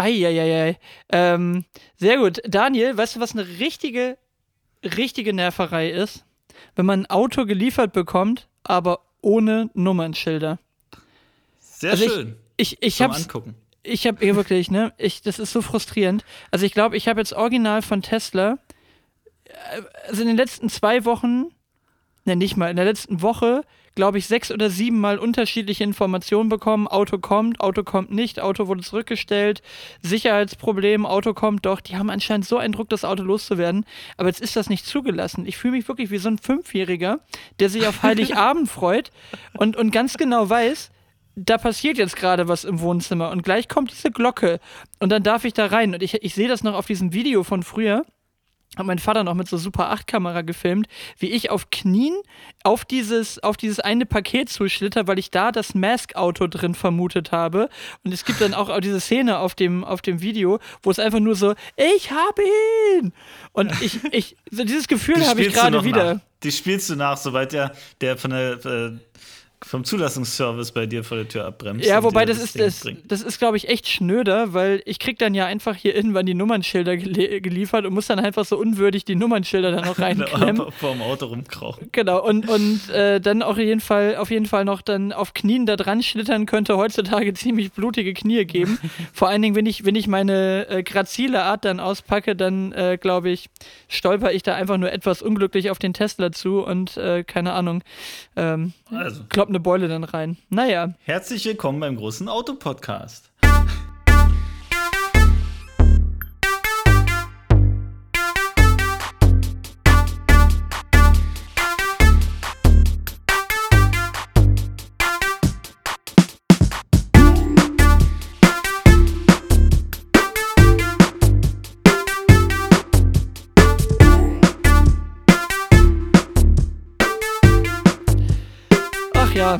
Eieiei. Ähm, sehr gut. Daniel, weißt du, was eine richtige, richtige Nerverei ist? Wenn man ein Auto geliefert bekommt, aber ohne Nummernschilder. Sehr also schön. Ich, ich, ich hab's, angucken. Ich habe eh wirklich, ne? Ich, das ist so frustrierend. Also ich glaube, ich habe jetzt original von Tesla, äh, also in den letzten zwei Wochen, ne, nicht mal, in der letzten Woche glaube ich, sechs oder sieben Mal unterschiedliche Informationen bekommen. Auto kommt, Auto kommt nicht, Auto wurde zurückgestellt, Sicherheitsproblem, Auto kommt doch. Die haben anscheinend so einen Druck, das Auto loszuwerden. Aber jetzt ist das nicht zugelassen. Ich fühle mich wirklich wie so ein Fünfjähriger, der sich auf Heiligabend freut und, und ganz genau weiß, da passiert jetzt gerade was im Wohnzimmer und gleich kommt diese Glocke und dann darf ich da rein. Und ich, ich sehe das noch auf diesem Video von früher hat mein Vater noch mit so Super 8 Kamera gefilmt, wie ich auf Knien auf dieses, auf dieses eine Paket zuschlitter, weil ich da das Mask-Auto drin vermutet habe. Und es gibt dann auch diese Szene auf dem, auf dem Video, wo es einfach nur so, ich habe ihn! Und ich, ich, so dieses Gefühl habe ich gerade wieder. Nach. Die spielst du nach, sobald der, der von der äh, vom Zulassungsservice bei dir vor der Tür abbremst. Ja, wobei das, das ist, das, das ist, glaube ich, echt schnöder, weil ich krieg dann ja einfach hier irgendwann die Nummernschilder gelie geliefert und muss dann einfach so unwürdig die Nummernschilder dann noch reinklemmen. vor dem Auto rumkrauchen. Genau, und, und äh, dann auch jeden Fall, auf jeden Fall noch dann auf Knien da dran schlittern könnte heutzutage ziemlich blutige Knie geben. Vor allen Dingen, wenn ich, wenn ich meine äh, grazile Art dann auspacke, dann äh, glaube ich, stolper ich da einfach nur etwas unglücklich auf den Tesla zu und äh, keine Ahnung. Ähm, also. klopp eine Beule dann rein. Naja. Herzlich willkommen beim großen Autopodcast.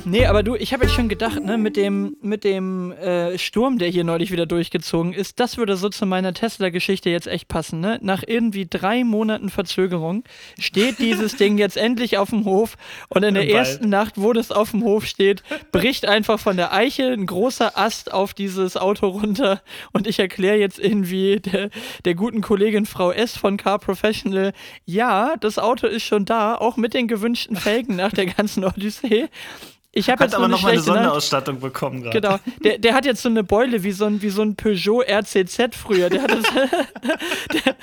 Nee, aber du, ich habe jetzt schon gedacht, ne, mit dem, mit dem äh, Sturm, der hier neulich wieder durchgezogen ist, das würde so zu meiner Tesla-Geschichte jetzt echt passen, ne? Nach irgendwie drei Monaten Verzögerung steht dieses Ding jetzt endlich auf dem Hof und in der Ball. ersten Nacht, wo das auf dem Hof steht, bricht einfach von der Eiche ein großer Ast auf dieses Auto runter und ich erkläre jetzt irgendwie der, der guten Kollegin Frau S von Car Professional, ja, das Auto ist schon da, auch mit den gewünschten Felgen nach der ganzen Odyssee. Ich habe jetzt aber noch mal eine Sonderausstattung Hand. bekommen gerade. Genau. Der, der hat jetzt so eine Beule wie so ein, wie so ein Peugeot RCZ früher. Der, hat das, der,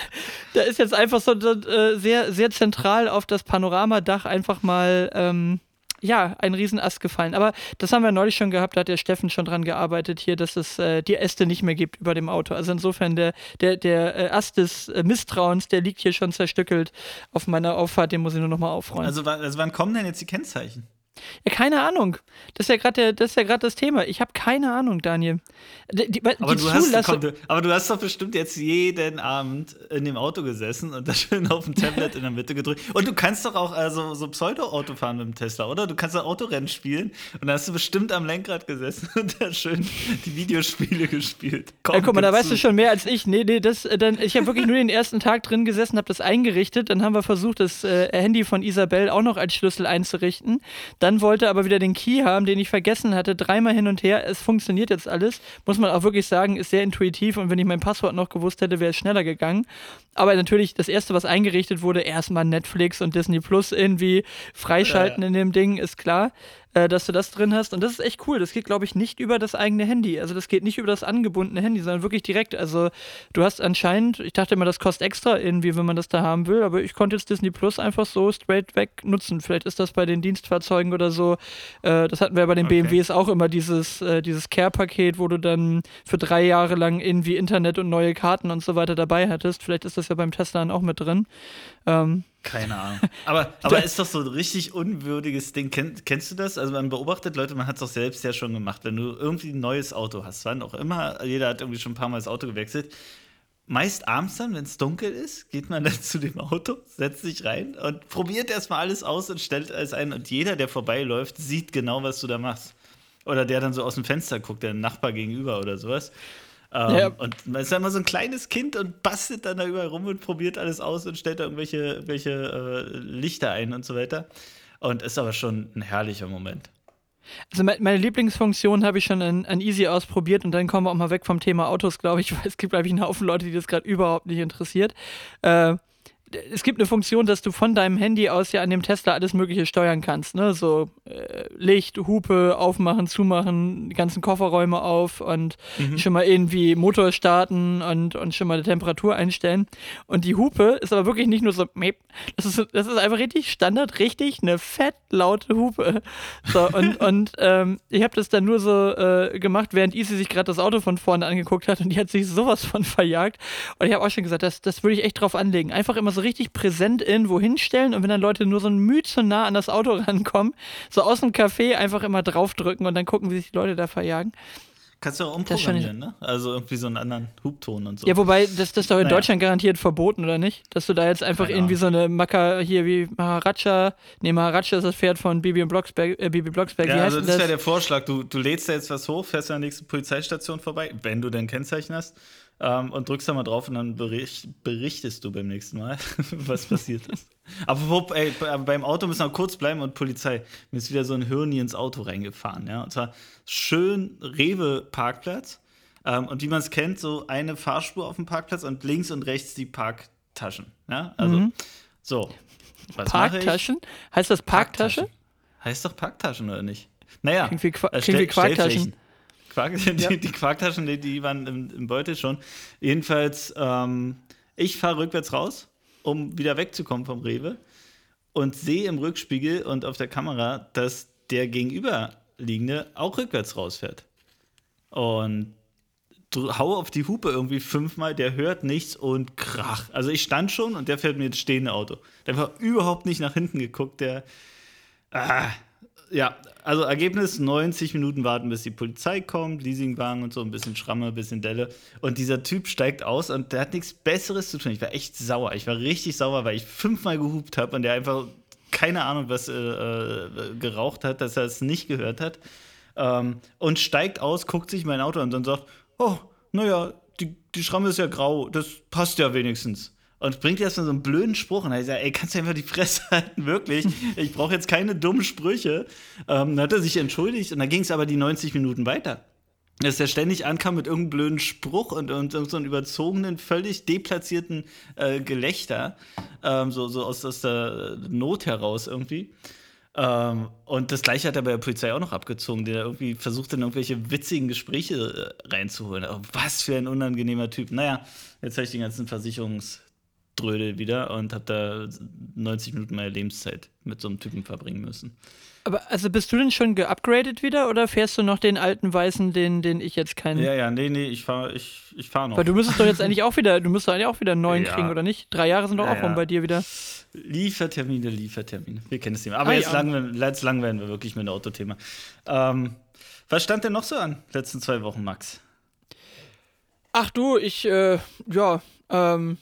der ist jetzt einfach so äh, sehr, sehr zentral auf das Panoramadach einfach mal. Ähm, ja, ein Riesenast gefallen. Aber das haben wir neulich schon gehabt, da hat der Steffen schon dran gearbeitet hier, dass es äh, die Äste nicht mehr gibt über dem Auto. Also insofern der, der, der äh, Ast des äh, Misstrauens, der liegt hier schon zerstückelt auf meiner Auffahrt, den muss ich nur noch mal aufräumen. Also, also wann kommen denn jetzt die Kennzeichen? Ja, keine Ahnung. Das ist ja gerade das, ja das Thema. Ich habe keine Ahnung, Daniel. Die, die, aber, die du hast, komm, du, aber du hast doch bestimmt jetzt jeden Abend in dem Auto gesessen und das schön auf dem Tablet in der Mitte gedrückt. Und du kannst doch auch also, so Pseudo-Auto fahren mit dem Tesla, oder? Du kannst doch Autorennen spielen und da hast du bestimmt am Lenkrad gesessen und da schön die Videospiele gespielt. Komm, ja, guck mal, da weißt du schon mehr als ich. Nee, nee, das, äh, dann, ich habe wirklich nur den ersten Tag drin gesessen, habe das eingerichtet. Dann haben wir versucht, das äh, Handy von Isabel auch noch als Schlüssel einzurichten. Dann dann wollte aber wieder den Key haben, den ich vergessen hatte. Dreimal hin und her. Es funktioniert jetzt alles. Muss man auch wirklich sagen, ist sehr intuitiv. Und wenn ich mein Passwort noch gewusst hätte, wäre es schneller gegangen. Aber natürlich, das erste, was eingerichtet wurde, erstmal Netflix und Disney Plus irgendwie freischalten ja, ja. in dem Ding, ist klar äh, dass du das drin hast. Und das ist echt cool. Das geht, glaube ich, nicht über das eigene Handy. Also das geht nicht über das angebundene Handy, sondern wirklich direkt. Also du hast anscheinend, ich dachte immer, das kostet extra irgendwie, wenn man das da haben will, aber ich konnte jetzt Disney Plus einfach so straight weg nutzen. Vielleicht ist das bei den Dienstfahrzeugen oder so. Äh, das hatten wir ja bei den okay. BMWs auch immer, dieses, äh, dieses Care-Paket, wo du dann für drei Jahre lang irgendwie Internet und neue Karten und so weiter dabei hattest. Vielleicht ist das ja beim Tesla auch mit drin. Ähm, keine Ahnung. Aber, aber ist doch so ein richtig unwürdiges Ding. Kenn, kennst du das? Also man beobachtet Leute, man hat es doch selbst ja schon gemacht. Wenn du irgendwie ein neues Auto hast, wann auch immer, jeder hat irgendwie schon ein paar Mal das Auto gewechselt. Meist abends dann, wenn es dunkel ist, geht man dann zu dem Auto, setzt sich rein und probiert erstmal alles aus und stellt alles ein. Und jeder, der vorbeiläuft, sieht genau, was du da machst. Oder der dann so aus dem Fenster guckt, der Nachbar gegenüber oder sowas. Ähm, ja. Und man ist ja immer so ein kleines Kind und bastelt dann da überall rum und probiert alles aus und stellt da irgendwelche, irgendwelche äh, Lichter ein und so weiter. Und ist aber schon ein herrlicher Moment. Also meine Lieblingsfunktion habe ich schon an, an, Easy ausprobiert und dann kommen wir auch mal weg vom Thema Autos, glaube ich, weil es gibt, glaube ich, einen Haufen Leute, die das gerade überhaupt nicht interessiert. Äh, es gibt eine Funktion, dass du von deinem Handy aus ja an dem Tesla alles Mögliche steuern kannst. Ne? So äh, Licht, Hupe, aufmachen, zumachen, die ganzen Kofferräume auf und mhm. schon mal irgendwie Motor starten und, und schon mal die Temperatur einstellen. Und die Hupe ist aber wirklich nicht nur so, das ist, das ist einfach richtig Standard, richtig eine fett laute Hupe. So, und, und ähm, ich habe das dann nur so äh, gemacht, während Isi sich gerade das Auto von vorne angeguckt hat und die hat sich sowas von verjagt. Und ich habe auch schon gesagt, das, das würde ich echt drauf anlegen. Einfach immer so so richtig präsent irgendwo hinstellen und wenn dann Leute nur so ein Mühe zu nah an das Auto rankommen, so aus dem Café einfach immer draufdrücken und dann gucken, wie sich die Leute da verjagen. Kannst du auch umprogrammieren, ne? Also irgendwie so einen anderen Hubton und so. Ja, wobei, das, das ist doch in naja. Deutschland garantiert verboten, oder nicht? Dass du da jetzt einfach Keine irgendwie so eine Macker hier wie Maharaja, nee, Maharaja ist das Pferd von Bibi Blocksberg, äh, Bibi Blocksberg. Ja, wie also das, wäre der Vorschlag. Du, du lädst da jetzt was hoch, fährst an der nächsten Polizeistation vorbei, wenn du dein Kennzeichen hast ähm, und drückst da mal drauf und dann bericht, berichtest du beim nächsten Mal, was passiert ist. Aber ey, beim Auto müssen wir kurz bleiben und Polizei. Mir ist wieder so ein Hirni ins Auto reingefahren, ja. Und zwar schön Rewe-Parkplatz. Ähm, und wie man es kennt, so eine Fahrspur auf dem Parkplatz und links und rechts die Parktaschen. Ja, also mhm. so. Was Parktaschen? Heißt das Parktasche? Parktasche? Heißt doch Parktaschen oder nicht? Naja, klingt wie, Qua klingt wie Quarktaschen. Quark, die, ja. die Quarktaschen, die, die waren im, im, Beutel schon. Jedenfalls, ähm, ich fahre rückwärts raus, um wieder wegzukommen vom Rewe und sehe im Rückspiegel und auf der Kamera, dass der gegenüberliegende auch rückwärts rausfährt. Und hau auf die Hupe irgendwie fünfmal, der hört nichts und krach. Also ich stand schon und der fährt mir ins stehende Auto. Der war überhaupt nicht nach hinten geguckt, der. Ah, ja, also Ergebnis: 90 Minuten warten, bis die Polizei kommt, Leasingwagen und so, ein bisschen Schramme, ein bisschen Delle. Und dieser Typ steigt aus und der hat nichts Besseres zu tun. Ich war echt sauer. Ich war richtig sauer, weil ich fünfmal gehupt habe und der einfach keine Ahnung, was äh, äh, geraucht hat, dass er es nicht gehört hat. Ähm, und steigt aus, guckt sich mein Auto an und sagt: Oh, naja, die, die Schramme ist ja grau, das passt ja wenigstens und bringt erstmal so einen blöden Spruch und er sagt, ey, kannst du einfach die Fresse halten, wirklich? Ich brauche jetzt keine dummen Sprüche. Ähm, dann hat er sich entschuldigt und dann ging es aber die 90 Minuten weiter. Dass er ständig ankam mit irgendeinem blöden Spruch und, und, und so einem überzogenen, völlig deplatzierten äh, Gelächter, ähm, so, so aus, aus der Not heraus irgendwie. Ähm, und das gleiche hat er bei der Polizei auch noch abgezogen, der irgendwie versucht, in irgendwelche witzigen Gespräche äh, reinzuholen. Aber was für ein unangenehmer Typ. Naja, jetzt habe ich den ganzen Versicherungs- Drödel wieder und habe da 90 Minuten meiner Lebenszeit mit so einem Typen verbringen müssen. Aber also bist du denn schon geupgradet wieder oder fährst du noch den alten weißen, den, den ich jetzt kenne? Ja, ja, nee, nee, ich fahre ich, ich fahr noch. Weil du müsstest doch jetzt eigentlich auch wieder, du müsstest eigentlich auch wieder einen neuen ja. kriegen, oder nicht? Drei Jahre sind doch ja, auch rum bei dir wieder. Liefertermine, Liefertermine. Wir kennen das Thema. Aber ah, jetzt, ja. lang, jetzt lang werden wir wirklich mit dem Autothema. Ähm, was stand denn noch so an letzten zwei Wochen, Max? Ach du, ich, äh, ja, ähm,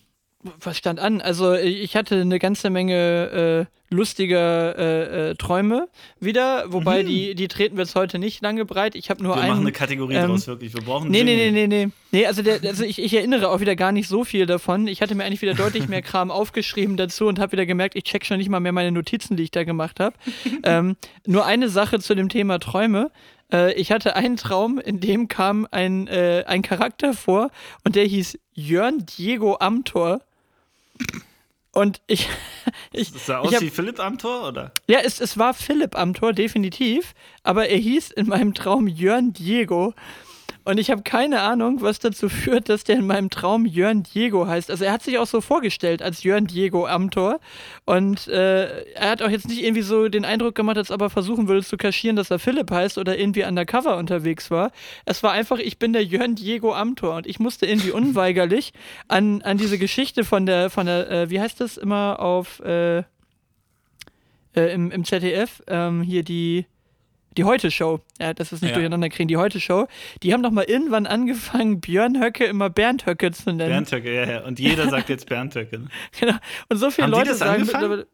was stand an? Also ich hatte eine ganze Menge äh, lustiger äh, äh, Träume wieder, wobei mhm. die, die treten wir jetzt heute nicht lange breit. Ich habe nur wir einen. Wir machen eine Kategorie ähm, draus, wirklich. Wir brauchen Nee, nee, nee, nee, nee. Nee, also, der, also ich, ich erinnere auch wieder gar nicht so viel davon. Ich hatte mir eigentlich wieder deutlich mehr Kram aufgeschrieben dazu und habe wieder gemerkt, ich check schon nicht mal mehr meine Notizen, die ich da gemacht habe. ähm, nur eine Sache zu dem Thema Träume. Äh, ich hatte einen Traum, in dem kam ein, äh, ein Charakter vor und der hieß Jörn Diego Amtor. Und ich. ich das sah aus hab, wie Philipp am Tor, oder? Ja, es, es war Philipp am Tor, definitiv. Aber er hieß in meinem Traum Jörn Diego. Und ich habe keine Ahnung, was dazu führt, dass der in meinem Traum Jörn Diego heißt. Also er hat sich auch so vorgestellt als Jörn Diego Amtor. Und äh, er hat auch jetzt nicht irgendwie so den Eindruck gemacht, als ob er versuchen würde zu kaschieren, dass er Philipp heißt oder irgendwie undercover unterwegs war. Es war einfach, ich bin der Jörn Diego Amtor. Und ich musste irgendwie unweigerlich an, an diese Geschichte von der, von der, äh, wie heißt das immer auf äh, äh im, im ZDF, ähm, hier die die Heute-Show, ja, das ist nicht ja. durcheinander kriegen, die Heute-Show, die haben doch mal irgendwann angefangen, Björn Höcke immer Bernd Höcke zu nennen. Bernd Höcke, ja, ja. Und jeder sagt jetzt Bernd Höcke. Genau. Und so viele haben Leute sagen mittlerweile.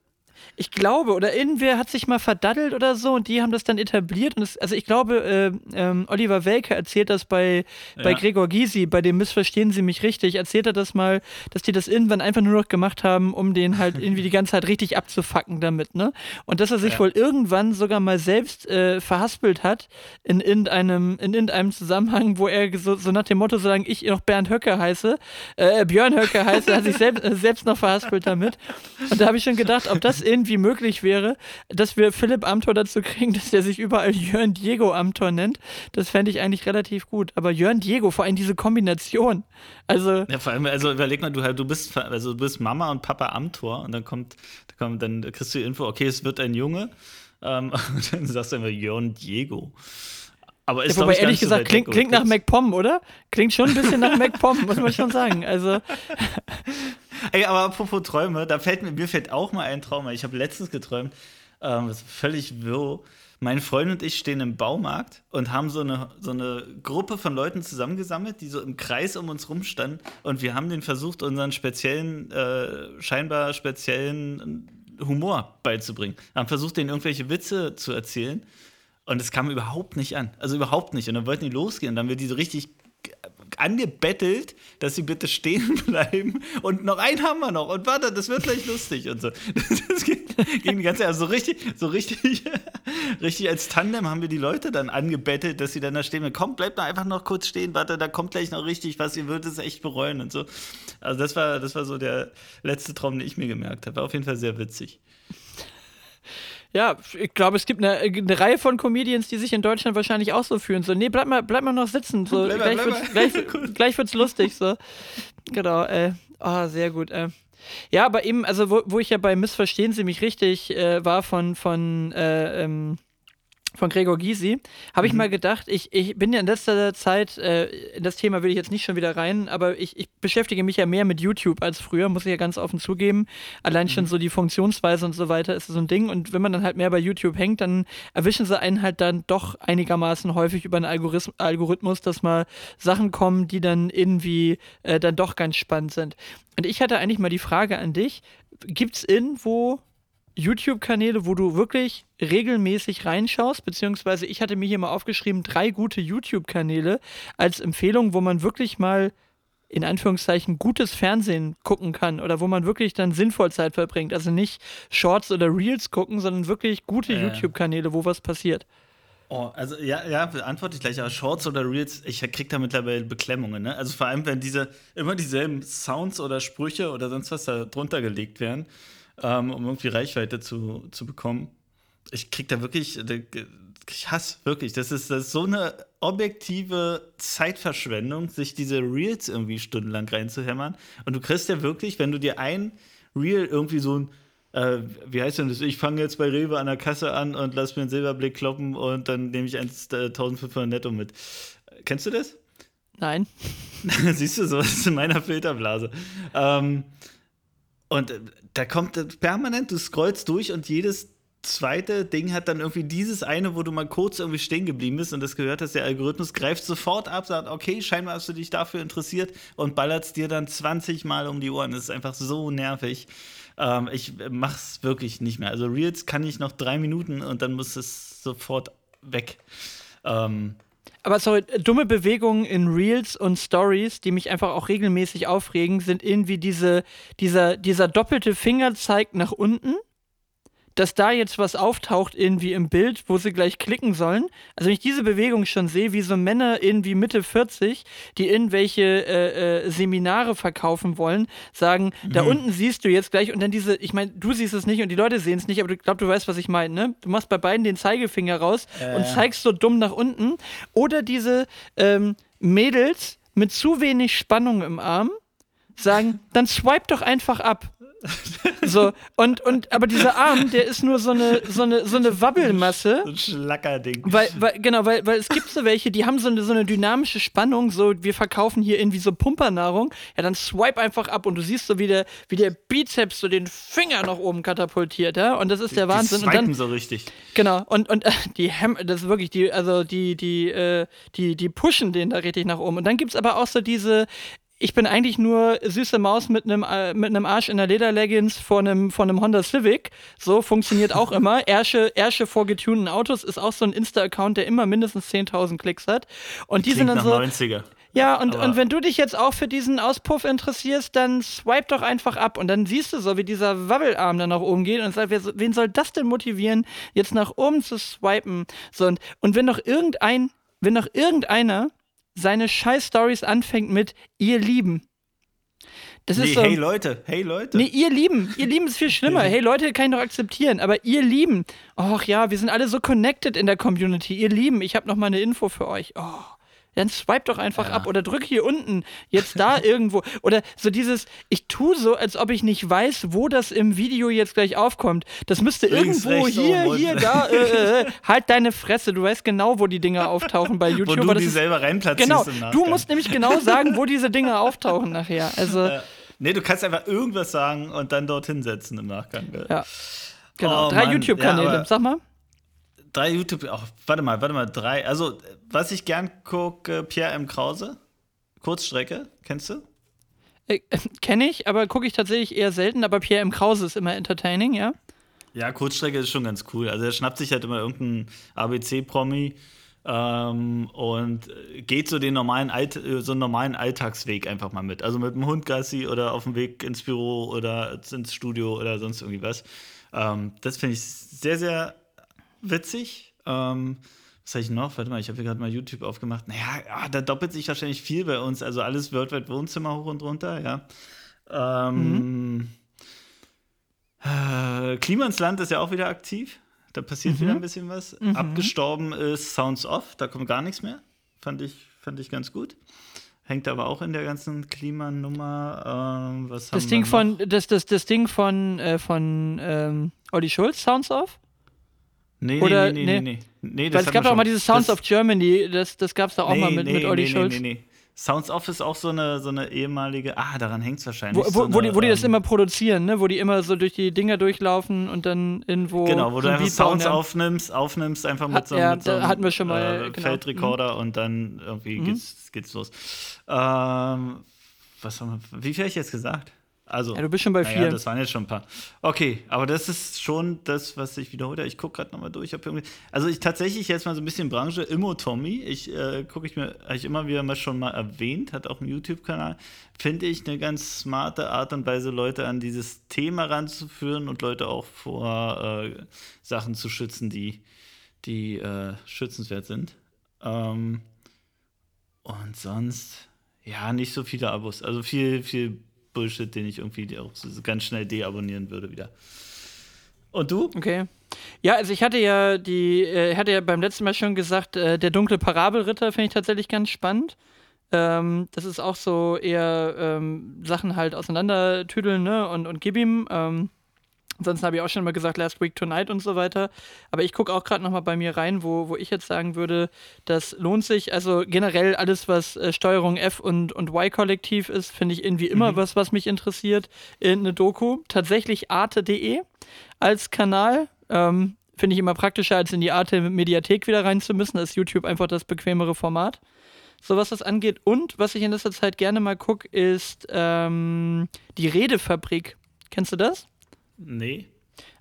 Ich glaube, oder irgendwer hat sich mal verdaddelt oder so und die haben das dann etabliert. Und es, also ich glaube, äh, ähm, Oliver Welke erzählt das bei, ja. bei Gregor Gysi, bei dem Missverstehen Sie mich richtig, erzählt er das mal, dass die das irgendwann einfach nur noch gemacht haben, um den halt irgendwie die ganze Zeit richtig abzufacken damit, ne? Und dass er sich ja. wohl irgendwann sogar mal selbst äh, verhaspelt hat in irgendeinem, in irgendeinem Zusammenhang, wo er so, so nach dem Motto, solange ich noch Bernd Höcke heiße, äh, Björn Höcke heiße, hat sich selbst, äh, selbst noch verhaspelt damit. Und da habe ich schon gedacht, ob das irgendwie möglich wäre, dass wir Philipp Amthor dazu kriegen, dass er sich überall Jörn Diego Amthor nennt. Das fände ich eigentlich relativ gut. Aber Jörn Diego, vor allem diese Kombination. Also. Ja, vor allem, also überleg mal, du, du bist, also du bist Mama und Papa Amthor und dann kommt, da kommt, dann kriegst du die Info, okay, es wird ein Junge. Ähm, und dann sagst du immer Jörn Diego. Aber ist, ja, wobei ehrlich gesagt, klingt, klingt nach MacPom, oder? Klingt schon ein bisschen nach MacPom, muss man schon sagen. Also. Ey, aber apropos Träume, da fällt mir, mir fällt auch mal ein Traum. Ich habe letztens geträumt, ähm, das ist völlig wirr. Mein Freund und ich stehen im Baumarkt und haben so eine, so eine Gruppe von Leuten zusammengesammelt, die so im Kreis um uns rumstanden. Und wir haben den versucht, unseren speziellen, äh, scheinbar speziellen Humor beizubringen. Haben versucht, denen irgendwelche Witze zu erzählen. Und es kam überhaupt nicht an. Also überhaupt nicht. Und dann wollten die losgehen. Und dann wird die so richtig angebettelt, dass sie bitte stehen bleiben. Und noch einen haben wir noch. Und warte, das wird gleich lustig und so. Das ging, ging die ganze Zeit. Also so richtig, so richtig, richtig als Tandem haben wir die Leute dann angebettelt, dass sie dann da stehen. Komm, bleibt mal einfach noch kurz stehen. Warte, da kommt gleich noch richtig was. Ihr würdet es echt bereuen und so. Also das war, das war so der letzte Traum, den ich mir gemerkt habe. War auf jeden Fall sehr witzig. Ja, ich glaube, es gibt eine, eine, Reihe von Comedians, die sich in Deutschland wahrscheinlich auch so fühlen. So, nee, bleib mal, bleib mal noch sitzen. So, bleib gleich, mal, wird's, gleich, gleich, wird's lustig. So. Genau, äh. Oh, sehr gut. Äh. Ja, aber eben, also wo, wo ich ja bei Missverstehen Sie mich richtig äh, war von, von äh, ähm, von Gregor Gysi, habe ich mhm. mal gedacht, ich, ich bin ja in letzter Zeit, äh, in das Thema will ich jetzt nicht schon wieder rein, aber ich, ich beschäftige mich ja mehr mit YouTube als früher, muss ich ja ganz offen zugeben. Allein mhm. schon so die Funktionsweise und so weiter ist so ein Ding. Und wenn man dann halt mehr bei YouTube hängt, dann erwischen sie einen halt dann doch einigermaßen häufig über einen Algorithmus, Algorithmus dass mal Sachen kommen, die dann irgendwie äh, dann doch ganz spannend sind. Und ich hatte eigentlich mal die Frage an dich, gibt es irgendwo YouTube-Kanäle, wo du wirklich regelmäßig reinschaust, beziehungsweise ich hatte mir hier mal aufgeschrieben, drei gute YouTube-Kanäle als Empfehlung, wo man wirklich mal in Anführungszeichen gutes Fernsehen gucken kann oder wo man wirklich dann sinnvoll Zeit verbringt. Also nicht Shorts oder Reels gucken, sondern wirklich gute äh. YouTube-Kanäle, wo was passiert. Oh, also ja, ja, antworte ich gleich, aber Shorts oder Reels, ich krieg da mittlerweile Beklemmungen, ne? Also vor allem, wenn diese immer dieselben Sounds oder Sprüche oder sonst was da drunter gelegt werden ähm, um irgendwie Reichweite zu, zu bekommen. Ich krieg da wirklich, ich hasse wirklich, das ist, das ist so eine objektive Zeitverschwendung, sich diese Reels irgendwie stundenlang reinzuhämmern. Und du kriegst ja wirklich, wenn du dir ein Reel irgendwie so ein äh, wie heißt denn das? Ich fange jetzt bei Rewe an der Kasse an und lass mir einen Silberblick kloppen und dann nehme ich 1, äh, 1500 netto mit. Kennst du das? Nein. Siehst du, so ist in meiner Filterblase. Ähm, und äh, da kommt permanent, du scrollst durch und jedes zweite Ding hat dann irgendwie dieses eine, wo du mal kurz irgendwie stehen geblieben bist und das gehört hast, der Algorithmus greift sofort ab, sagt, okay, scheinbar hast du dich dafür interessiert und ballert dir dann 20 Mal um die Ohren. Das ist einfach so nervig. Ähm, ich mach's wirklich nicht mehr. Also Reels kann ich noch drei Minuten und dann muss es sofort weg. Ähm, aber sorry, dumme Bewegungen in Reels und Stories, die mich einfach auch regelmäßig aufregen, sind irgendwie diese, dieser, dieser doppelte Fingerzeig nach unten dass da jetzt was auftaucht irgendwie im Bild, wo sie gleich klicken sollen. Also wenn ich diese Bewegung schon sehe, wie so Männer irgendwie Mitte 40, die irgendwelche äh, äh, Seminare verkaufen wollen, sagen, mhm. da unten siehst du jetzt gleich und dann diese, ich meine, du siehst es nicht und die Leute sehen es nicht, aber ich glaube, du weißt, was ich meine, ne? Du machst bei beiden den Zeigefinger raus äh. und zeigst so dumm nach unten. Oder diese ähm, Mädels mit zu wenig Spannung im Arm sagen, dann swipe doch einfach ab. So, und, und, aber dieser Arm, der ist nur so eine, so eine, so eine Wabbelmasse. So ein Schlackerding. Weil, weil, genau, weil, weil es gibt so welche, die haben so eine, so eine dynamische Spannung, so, wir verkaufen hier irgendwie so Pumpernahrung. Ja, dann swipe einfach ab und du siehst so, wie der, wie der Bizeps so den Finger nach oben katapultiert, ja. Und das ist der Wahnsinn. Die und dann, so richtig. Genau, und, und äh, die Hem das ist wirklich, die, also die, die, äh, die, die pushen den da richtig nach oben. Und dann gibt es aber auch so diese, ich bin eigentlich nur süße Maus mit einem äh, mit einem Arsch in der Lederleggings vor einem von einem Honda Civic. So funktioniert auch immer. Ersche, Ersche vor getunten Autos ist auch so ein Insta-Account, der immer mindestens 10.000 Klicks hat. Und die, die sind dann so. 90er. Ja, und, und wenn du dich jetzt auch für diesen Auspuff interessierst, dann swipe doch einfach ab und dann siehst du so, wie dieser Wabbelarm dann nach oben geht und sagt, wen soll das denn motivieren, jetzt nach oben zu swipen? So, und, und wenn doch irgendein, wenn doch irgendeiner seine Scheiß-Stories anfängt mit ihr Lieben. Das nee, ist so, hey Leute, hey Leute. Nee, ihr Lieben, ihr Lieben ist viel schlimmer. hey Leute, kann ich doch akzeptieren, aber ihr Lieben. Och ja, wir sind alle so connected in der Community. Ihr Lieben, ich habe noch mal eine Info für euch. Oh dann swipe doch einfach ja. ab oder drück hier unten, jetzt da irgendwo. Oder so dieses, ich tue so, als ob ich nicht weiß, wo das im Video jetzt gleich aufkommt. Das müsste Links, irgendwo hier, oben, hier, da, äh, äh, äh, halt deine Fresse, du weißt genau, wo die Dinger auftauchen bei YouTube. Wo du die ist, selber reinplatzierst Genau, du musst nämlich genau sagen, wo diese Dinger auftauchen nachher. Also, ja. Nee, du kannst einfach irgendwas sagen und dann dorthin setzen im Nachgang. Ja. Genau, oh, drei YouTube-Kanäle, ja, sag mal. Drei YouTube, auch, warte mal, warte mal, drei. Also, was ich gern gucke, Pierre M. Krause. Kurzstrecke, kennst du? Äh, Kenne ich, aber gucke ich tatsächlich eher selten. Aber Pierre M. Krause ist immer entertaining, ja? Ja, Kurzstrecke ist schon ganz cool. Also, er schnappt sich halt immer irgendeinen ABC-Promi ähm, und geht so den normalen, Alt so einen normalen Alltagsweg einfach mal mit. Also mit dem Hund Gassi oder auf dem Weg ins Büro oder ins Studio oder sonst irgendwie was. Ähm, das finde ich sehr, sehr witzig. Ähm, was habe ich noch? Warte mal, ich habe hier gerade mal YouTube aufgemacht. Naja, ja, da doppelt sich wahrscheinlich viel bei uns. Also alles Worldwide Wohnzimmer hoch und runter, ja. Ähm, mhm. äh, Klima ins Land ist ja auch wieder aktiv. Da passiert mhm. wieder ein bisschen was. Mhm. Abgestorben ist Sounds Off, da kommt gar nichts mehr. Fand ich, fand ich ganz gut. Hängt aber auch in der ganzen Klimanummer. Ähm, was das, Ding von, das, das, das Ding von, äh, von ähm, Olli Schulz, Sounds Off? Nee, Oder, nee, nee, nee, nee. nee Weil es gab auch mal dieses Sounds das, of Germany, das, das gab es da auch nee, mal mit, nee, mit Olli nee, Schulz. Nee, nee, nee. Sounds Off ist auch so eine, so eine ehemalige, ah, daran hängt es wahrscheinlich. Wo, wo, so eine, wo, die, wo die das ähm, immer produzieren, ne? Wo die immer so durch die Dinger durchlaufen und dann irgendwo. Genau, wo du einfach Sounds bauen, aufnimmst, aufnimmst, einfach mit so, ja, mit so einem hatten wir schon mal, äh, genau. Feldrekorder mhm. und dann irgendwie mhm. geht's, geht's los. Ähm, was haben wir, wie viel habe ich jetzt gesagt? Also, ja, du bist schon bei vier. Ja, das waren jetzt schon ein paar. Okay, aber das ist schon das, was ich wiederhole. Ich gucke gerade nochmal durch. also ich tatsächlich jetzt mal so ein bisschen Branche. Immo Tommy, ich äh, gucke ich mir, habe ich immer wieder mal schon mal erwähnt, hat auch einen YouTube-Kanal. Finde ich eine ganz smarte Art und Weise, Leute an dieses Thema ranzuführen und Leute auch vor äh, Sachen zu schützen, die, die äh, schützenswert sind. Ähm, und sonst, ja, nicht so viele Abos. Also viel, viel Bullshit, den ich irgendwie auch ganz schnell deabonnieren würde wieder. Und du? Okay. Ja, also ich hatte ja die, äh, hatte ja beim letzten Mal schon gesagt, äh, der dunkle Parabelritter finde ich tatsächlich ganz spannend. Ähm, das ist auch so eher ähm, Sachen halt auseinandertüdeln, ne? Und, und gib ihm. Ähm, Ansonsten habe ich auch schon mal gesagt, Last Week Tonight und so weiter. Aber ich gucke auch gerade noch mal bei mir rein, wo, wo ich jetzt sagen würde, das lohnt sich. Also generell alles, was äh, Steuerung F und, und Y-Kollektiv ist, finde ich irgendwie immer mhm. was, was mich interessiert. In eine Doku. Tatsächlich arte.de als Kanal. Ähm, finde ich immer praktischer, als in die Arte-Mediathek wieder rein zu müssen. Da ist YouTube einfach das bequemere Format. So was das angeht. Und was ich in letzter Zeit gerne mal gucke, ist ähm, die Redefabrik. Kennst du das? Nee.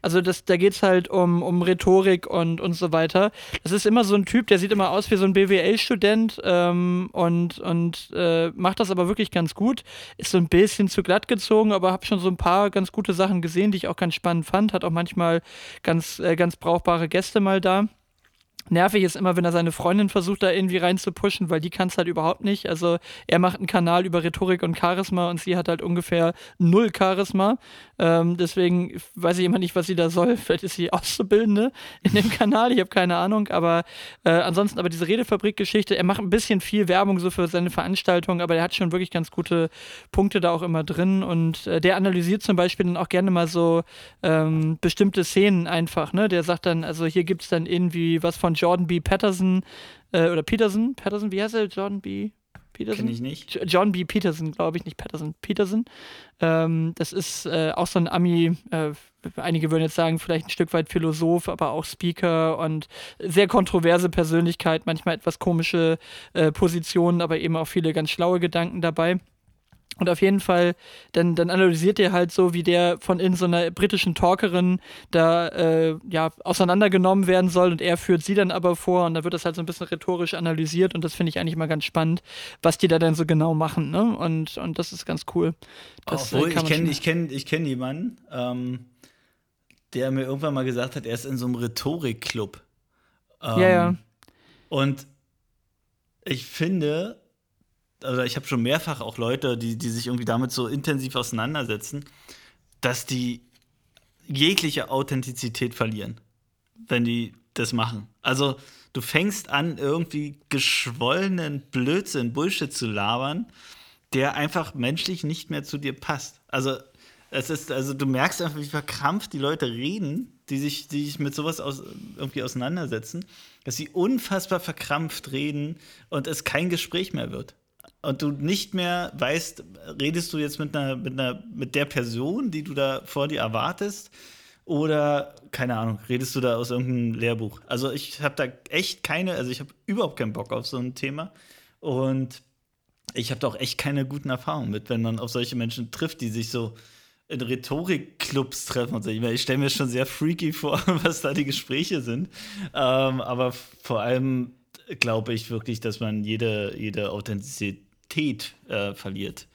Also das, da geht es halt um, um Rhetorik und, und so weiter. Das ist immer so ein Typ, der sieht immer aus wie so ein BWL-Student ähm, und, und äh, macht das aber wirklich ganz gut. Ist so ein bisschen zu glatt gezogen, aber habe schon so ein paar ganz gute Sachen gesehen, die ich auch ganz spannend fand. Hat auch manchmal ganz, äh, ganz brauchbare Gäste mal da. Nervig ist immer, wenn er seine Freundin versucht, da irgendwie reinzupushen, weil die kann es halt überhaupt nicht. Also er macht einen Kanal über Rhetorik und Charisma und sie hat halt ungefähr null Charisma. Ähm, deswegen weiß ich immer nicht, was sie da soll. Vielleicht ist sie Auszubildende in dem Kanal, ich habe keine Ahnung. Aber äh, ansonsten aber diese Redefabrik-Geschichte, er macht ein bisschen viel Werbung so für seine Veranstaltung, aber er hat schon wirklich ganz gute Punkte da auch immer drin. Und äh, der analysiert zum Beispiel dann auch gerne mal so ähm, bestimmte Szenen einfach. Ne? Der sagt dann, also hier gibt es dann irgendwie was von Jordan B. Patterson äh, oder Peterson. Patterson, wie heißt er? Jordan B. Peterson? Kenn ich nicht. John B. Peterson, glaube ich, nicht Patterson. Peterson. Ähm, das ist äh, auch so ein Ami, äh, einige würden jetzt sagen, vielleicht ein Stück weit Philosoph, aber auch Speaker und sehr kontroverse Persönlichkeit, manchmal etwas komische äh, Positionen, aber eben auch viele ganz schlaue Gedanken dabei. Und auf jeden Fall, dann, dann analysiert er halt so, wie der von in so einer britischen Talkerin da äh, ja, auseinandergenommen werden soll und er führt sie dann aber vor und da wird das halt so ein bisschen rhetorisch analysiert und das finde ich eigentlich mal ganz spannend, was die da dann so genau machen. Ne? Und, und das ist ganz cool. Das, äh, Obwohl, ich kenne ich kenn, ich kenn jemanden, ähm, der mir irgendwann mal gesagt hat, er ist in so einem Rhetorikclub. Ähm, ja, ja. Und ich finde, also ich habe schon mehrfach auch Leute, die, die sich irgendwie damit so intensiv auseinandersetzen, dass die jegliche Authentizität verlieren, wenn die das machen. Also du fängst an, irgendwie geschwollenen Blödsinn, Bullshit zu labern, der einfach menschlich nicht mehr zu dir passt. Also es ist, also du merkst einfach, wie verkrampft die Leute reden, die sich, die sich mit sowas aus, irgendwie auseinandersetzen, dass sie unfassbar verkrampft reden und es kein Gespräch mehr wird und du nicht mehr weißt, redest du jetzt mit einer, mit einer, mit der Person, die du da vor dir erwartest, oder keine Ahnung, redest du da aus irgendeinem Lehrbuch? Also ich habe da echt keine, also ich habe überhaupt keinen Bock auf so ein Thema und ich habe da auch echt keine guten Erfahrungen mit, wenn man auf solche Menschen trifft, die sich so in Rhetorikclubs treffen und so. Ich, ich stelle mir schon sehr freaky vor, was da die Gespräche sind. Ähm, aber vor allem glaube ich wirklich, dass man jede, jede Authentizität Qualität äh, verliert.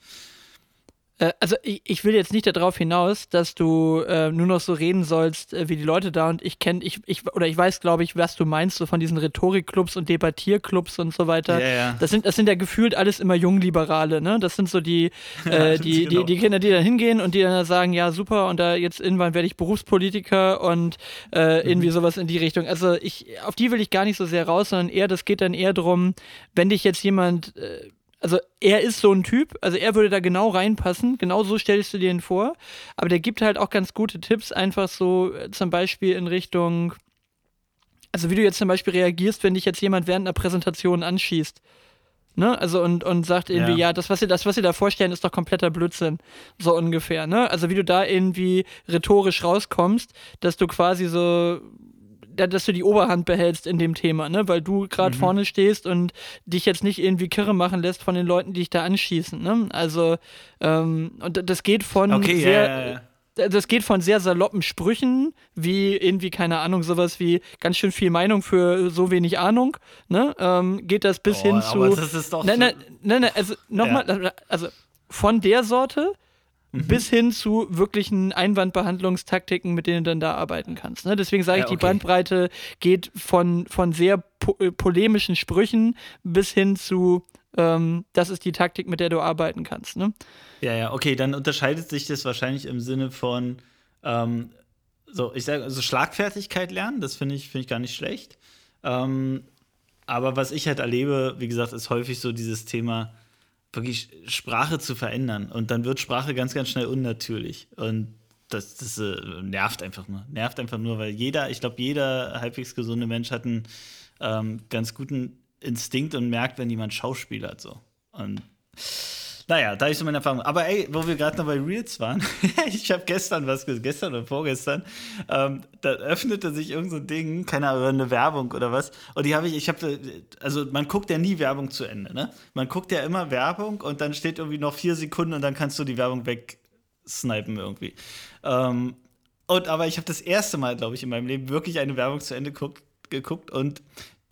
Äh, also ich, ich, will jetzt nicht darauf hinaus, dass du äh, nur noch so reden sollst äh, wie die Leute da und ich kenne, ich, ich, oder ich weiß, glaube ich, was du meinst, so von diesen Rhetorikclubs und Debattierclubs und so weiter. Ja, ja. Das, sind, das sind ja gefühlt alles immer Jungliberale, ne? Das sind so die, äh, die, genau. die, die, Kinder, die da hingehen und die dann sagen, ja, super, und da jetzt irgendwann werde ich Berufspolitiker und äh, mhm. irgendwie sowas in die Richtung. Also ich, auf die will ich gar nicht so sehr raus, sondern eher, das geht dann eher darum, wenn dich jetzt jemand äh, also er ist so ein Typ, also er würde da genau reinpassen, genau so stellst du dir ihn vor, aber der gibt halt auch ganz gute Tipps, einfach so äh, zum Beispiel in Richtung, also wie du jetzt zum Beispiel reagierst, wenn dich jetzt jemand während einer Präsentation anschießt. Ne? Also und, und sagt irgendwie, ja. ja, das, was ihr, das, was ihr da vorstellen, ist doch kompletter Blödsinn. So ungefähr, ne? Also wie du da irgendwie rhetorisch rauskommst, dass du quasi so dass du die Oberhand behältst in dem Thema, ne? Weil du gerade mhm. vorne stehst und dich jetzt nicht irgendwie kirre machen lässt von den Leuten, die dich da anschießen, ne? Also, ähm, und das geht von okay, sehr. Ja, ja, ja. Das geht von sehr saloppen Sprüchen, wie irgendwie, keine Ahnung, sowas wie ganz schön viel Meinung für so wenig Ahnung, ne? Ähm, geht das bis oh, hin zu. Das ist doch. Nein, nein, nein, ne, also nochmal, also von der Sorte mhm. bis hin zu wirklichen Einwandbehandlungstaktiken, mit denen du dann da arbeiten kannst. Ne? Deswegen sage ich, ja, okay. die Bandbreite geht von, von sehr po äh, polemischen Sprüchen bis hin zu, ähm, das ist die Taktik, mit der du arbeiten kannst. Ne? Ja, ja, okay, dann unterscheidet sich das wahrscheinlich im Sinne von, ähm, so, ich sage, also Schlagfertigkeit lernen, das finde ich, find ich gar nicht schlecht. Ähm, aber was ich halt erlebe, wie gesagt, ist häufig so dieses Thema, wirklich Sprache zu verändern. Und dann wird Sprache ganz, ganz schnell unnatürlich. Und das, das äh, nervt einfach nur. Nervt einfach nur, weil jeder, ich glaube, jeder halbwegs gesunde Mensch hat einen ähm, ganz guten Instinkt und merkt, wenn jemand Schauspiel hat. So. Und naja, da ist so meine Erfahrung. Aber ey, wo wir gerade noch bei Reels waren, ich habe gestern was, gestern oder vorgestern, ähm, da öffnete sich irgend so ein Ding, keine Ahnung, eine Werbung oder was. Und die habe ich, ich habe, also man guckt ja nie Werbung zu Ende, ne? Man guckt ja immer Werbung und dann steht irgendwie noch vier Sekunden und dann kannst du die Werbung wegsnipen irgendwie. Ähm, und aber ich habe das erste Mal, glaube ich, in meinem Leben wirklich eine Werbung zu Ende guck, geguckt und